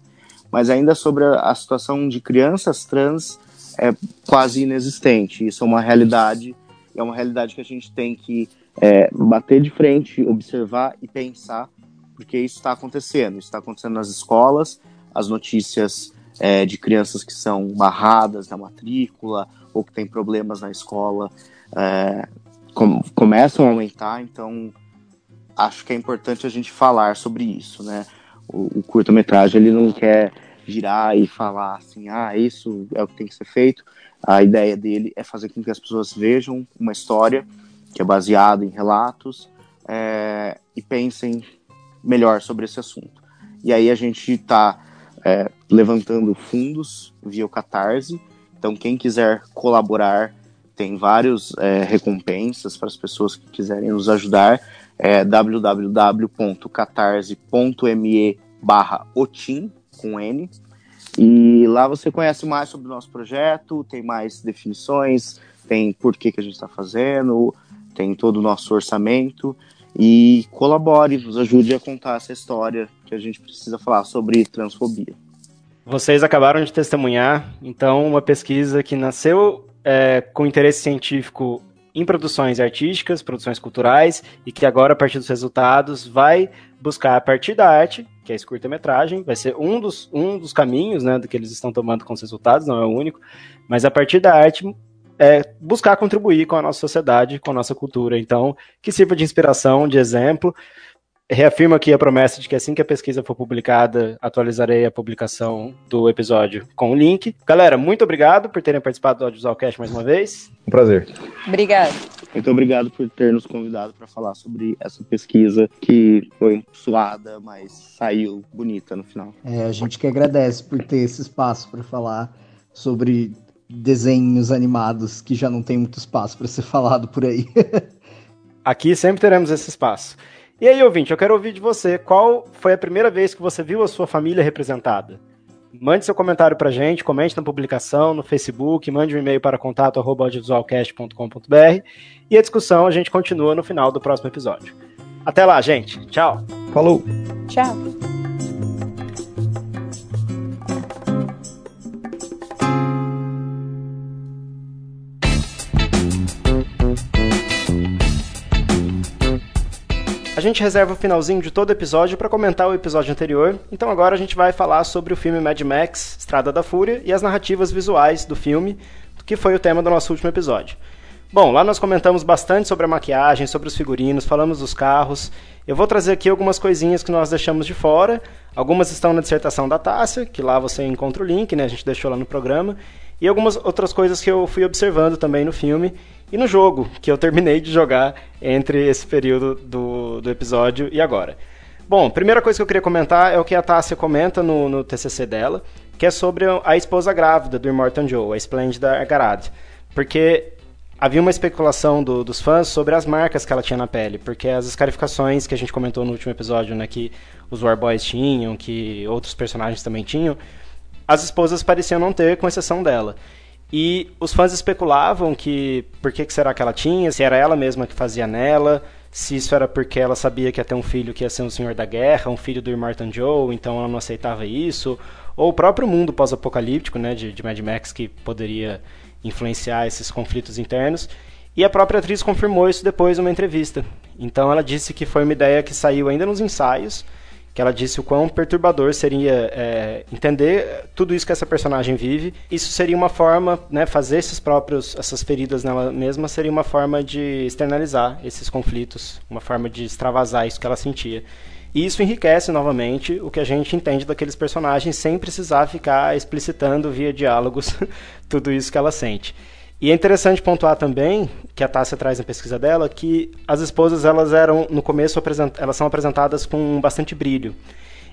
mas ainda sobre a, a situação de crianças trans é quase inexistente. Isso é uma realidade, é uma realidade que a gente tem que é, bater de frente, observar e pensar, porque isso está acontecendo. Isso está acontecendo nas escolas, as notícias é, de crianças que são barradas na matrícula ou que têm problemas na escola é, com, começam a aumentar, então acho que é importante a gente falar sobre isso, né? O, o curta-metragem ele não quer virar e falar assim, ah, isso é o que tem que ser feito. A ideia dele é fazer com que as pessoas vejam uma história que é baseada em relatos é, e pensem melhor sobre esse assunto. E aí a gente está é, levantando fundos via o Catarse. Então, quem quiser colaborar, tem várias é, recompensas para as pessoas que quiserem nos ajudar. é www.catarse.me barra otim, com N. E lá você conhece mais sobre o nosso projeto, tem mais definições, tem por que, que a gente está fazendo, tem todo o nosso orçamento. E colabore, nos ajude a contar essa história que a gente precisa falar sobre transfobia. Vocês acabaram de testemunhar, então, uma pesquisa que nasceu é, com interesse científico em produções artísticas, produções culturais, e que agora, a partir dos resultados, vai buscar a partir da arte, que é esse curta-metragem, vai ser um dos, um dos caminhos né, do que eles estão tomando com os resultados, não é o único, mas a partir da arte é, buscar contribuir com a nossa sociedade, com a nossa cultura. Então, que sirva de inspiração, de exemplo, reafirmo aqui a promessa de que assim que a pesquisa for publicada, atualizarei a publicação do episódio com o link. Galera, muito obrigado por terem participado do Audiovisualcast mais uma vez. Um prazer. Obrigado. Muito obrigado por ter nos convidado para falar sobre essa pesquisa que foi suada, mas saiu bonita no final. É, a gente que agradece por ter esse espaço para falar sobre desenhos animados que já não tem muito espaço para ser falado por aí. Aqui sempre teremos esse espaço. E aí, ouvinte, eu quero ouvir de você. Qual foi a primeira vez que você viu a sua família representada? Mande seu comentário pra gente, comente na publicação, no Facebook, mande um e-mail para contato.audiovisualcast.com.br e a discussão a gente continua no final do próximo episódio. Até lá, gente. Tchau. Falou. Tchau. Gente reserva o finalzinho de todo episódio para comentar o episódio anterior, então agora a gente vai falar sobre o filme Mad Max Estrada da Fúria e as narrativas visuais do filme, que foi o tema do nosso último episódio. Bom, lá nós comentamos bastante sobre a maquiagem, sobre os figurinos, falamos dos carros. Eu vou trazer aqui algumas coisinhas que nós deixamos de fora. Algumas estão na dissertação da Tássia, que lá você encontra o link, né? A gente deixou lá no programa. E algumas outras coisas que eu fui observando também no filme e no jogo, que eu terminei de jogar entre esse período do, do episódio e agora. Bom, primeira coisa que eu queria comentar é o que a Tássia comenta no, no TCC dela, que é sobre a esposa grávida do Immortan Joe, a Splendida Argarad. Porque havia uma especulação do, dos fãs sobre as marcas que ela tinha na pele, porque as escarificações que a gente comentou no último episódio, né, que os Warboys tinham, que outros personagens também tinham, as esposas pareciam não ter, com exceção dela. E os fãs especulavam que por que, que será que ela tinha, se era ela mesma que fazia nela, se isso era porque ela sabia que ia ter um filho que ia ser um senhor da guerra, um filho do Immortan Joe, então ela não aceitava isso, ou o próprio mundo pós-apocalíptico, né, de, de Mad Max que poderia influenciar esses conflitos internos. E a própria atriz confirmou isso depois numa entrevista. Então ela disse que foi uma ideia que saiu ainda nos ensaios, que ela disse o quão perturbador seria é, entender tudo isso que essa personagem vive. Isso seria uma forma, né, fazer esses próprios, essas feridas nela mesma seria uma forma de externalizar esses conflitos, uma forma de extravasar isso que ela sentia. E isso enriquece novamente o que a gente entende daqueles personagens sem precisar ficar explicitando via diálogos tudo isso que ela sente. E é interessante pontuar também, que a Tássia traz na pesquisa dela, que as esposas elas eram, no começo, elas são apresentadas com bastante brilho.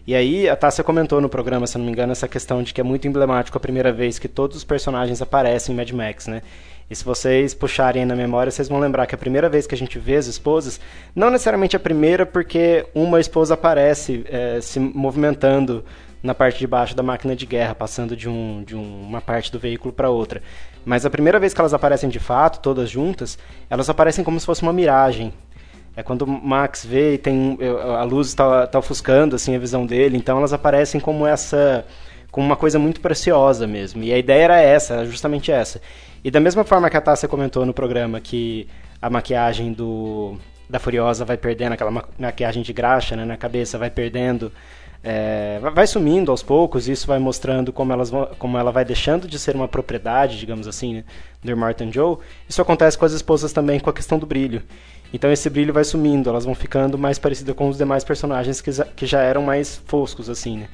E aí a Tássia comentou no programa, se não me engano, essa questão de que é muito emblemático a primeira vez que todos os personagens aparecem em Mad Max, né? E se vocês puxarem na memória, vocês vão lembrar que a primeira vez que a gente vê as esposas, não necessariamente a primeira, porque uma esposa aparece é, se movimentando na parte de baixo da máquina de guerra, passando de, um, de um, uma parte do veículo para outra. Mas a primeira vez que elas aparecem de fato, todas juntas, elas aparecem como se fosse uma miragem. É quando Max vê e tem a luz está tá ofuscando assim a visão dele, então elas aparecem como essa como uma coisa muito preciosa mesmo. E a ideia era essa, era justamente essa. E da mesma forma que a Tássia comentou no programa que a maquiagem do da Furiosa vai perdendo aquela maquiagem de graxa né, na cabeça, vai perdendo é, vai sumindo aos poucos, isso vai mostrando como, elas vão, como ela vai deixando de ser uma propriedade, digamos assim, né, do Martin Joe. Isso acontece com as esposas também com a questão do brilho. Então esse brilho vai sumindo, elas vão ficando mais parecidas com os demais personagens que, que já eram mais foscos, assim, né?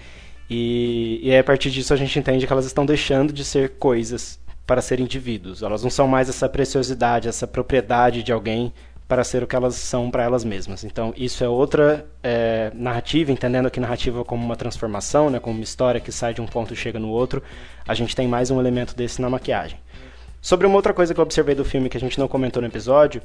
E, e a partir disso a gente entende que elas estão deixando de ser coisas para ser indivíduos. Elas não são mais essa preciosidade, essa propriedade de alguém para ser o que elas são para elas mesmas. Então, isso é outra é, narrativa, entendendo aqui narrativa como uma transformação, né, como uma história que sai de um ponto e chega no outro. A gente tem mais um elemento desse na maquiagem. Sobre uma outra coisa que eu observei do filme que a gente não comentou no episódio,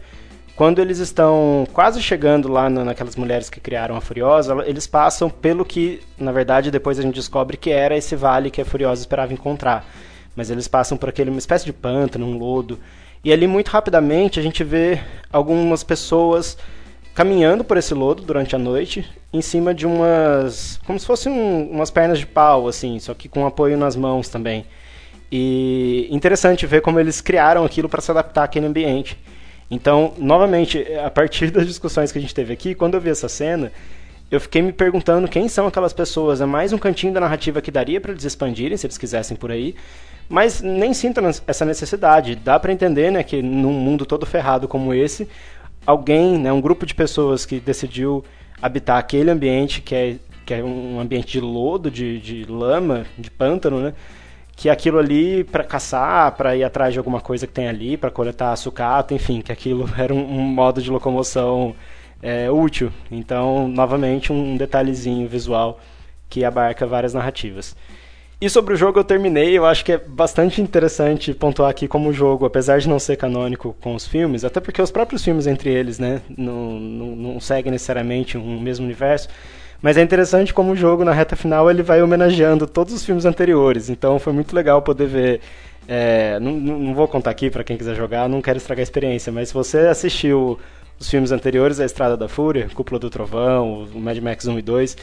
quando eles estão quase chegando lá na, naquelas mulheres que criaram a Furiosa, eles passam pelo que, na verdade, depois a gente descobre que era esse vale que a Furiosa esperava encontrar. Mas eles passam por aquele uma espécie de pântano, um lodo. E ali, muito rapidamente, a gente vê algumas pessoas caminhando por esse lodo durante a noite, em cima de umas. como se fossem um, umas pernas de pau, assim, só que com apoio nas mãos também. E interessante ver como eles criaram aquilo para se adaptar àquele ambiente. Então, novamente, a partir das discussões que a gente teve aqui, quando eu vi essa cena, eu fiquei me perguntando quem são aquelas pessoas. É mais um cantinho da narrativa que daria para eles expandirem, se eles quisessem por aí. Mas nem sinto essa necessidade. Dá para entender, né, que num mundo todo ferrado como esse, alguém, né, um grupo de pessoas que decidiu habitar aquele ambiente que é, que é um ambiente de lodo, de, de lama, de pântano, né? que aquilo ali para caçar, para ir atrás de alguma coisa que tem ali, para coletar sucata, enfim, que aquilo era um, um modo de locomoção é, útil. Então, novamente, um detalhezinho visual que abarca várias narrativas. E sobre o jogo eu terminei, eu acho que é bastante interessante pontuar aqui como o jogo, apesar de não ser canônico com os filmes, até porque os próprios filmes entre eles, né, não, não, não seguem necessariamente um mesmo universo, mas é interessante como o jogo, na reta final, ele vai homenageando todos os filmes anteriores. Então foi muito legal poder ver. É, não, não vou contar aqui para quem quiser jogar, não quero estragar a experiência, mas se você assistiu os filmes anteriores, A Estrada da Fúria, Cúpula do Trovão, o Mad Max 1 e 2,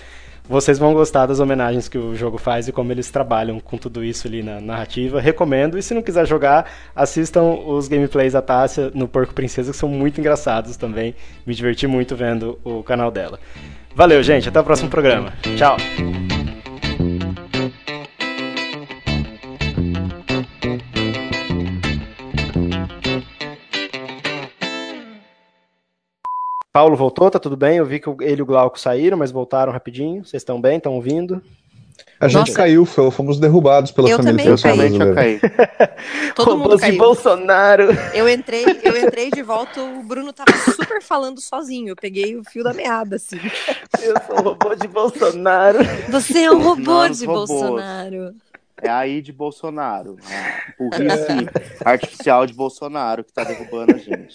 vocês vão gostar das homenagens que o jogo faz e como eles trabalham com tudo isso ali na narrativa. Recomendo. E se não quiser jogar, assistam os gameplays da Tássia no Porco Princesa, que são muito engraçados também. Me diverti muito vendo o canal dela. Valeu, gente. Até o próximo programa. Tchau. Paulo voltou, tá tudo bem? Eu vi que ele e o Glauco saíram, mas voltaram rapidinho. Vocês estão bem? Estão ouvindo? A gente Nossa. caiu, fomos derrubados pela eu família. Eu também caí. Todo Robôs mundo caiu. de Bolsonaro. Eu entrei, eu entrei de volta, o Bruno tava super falando sozinho. Eu peguei o fio da meada, assim. Eu sou um robô de Bolsonaro. Você é um robô de robôs. Bolsonaro. É aí de Bolsonaro. Burrice artificial de Bolsonaro que tá derrubando a gente.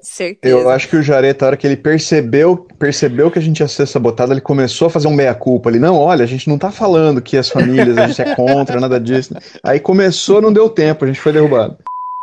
Certeza. Eu acho que o Jareta, a hora que ele percebeu, percebeu que a gente ia ser sabotado, ele começou a fazer um meia-culpa ali. Não, olha, a gente não tá falando que as famílias, a gente é contra, nada disso. Aí começou, não deu tempo, a gente foi derrubado.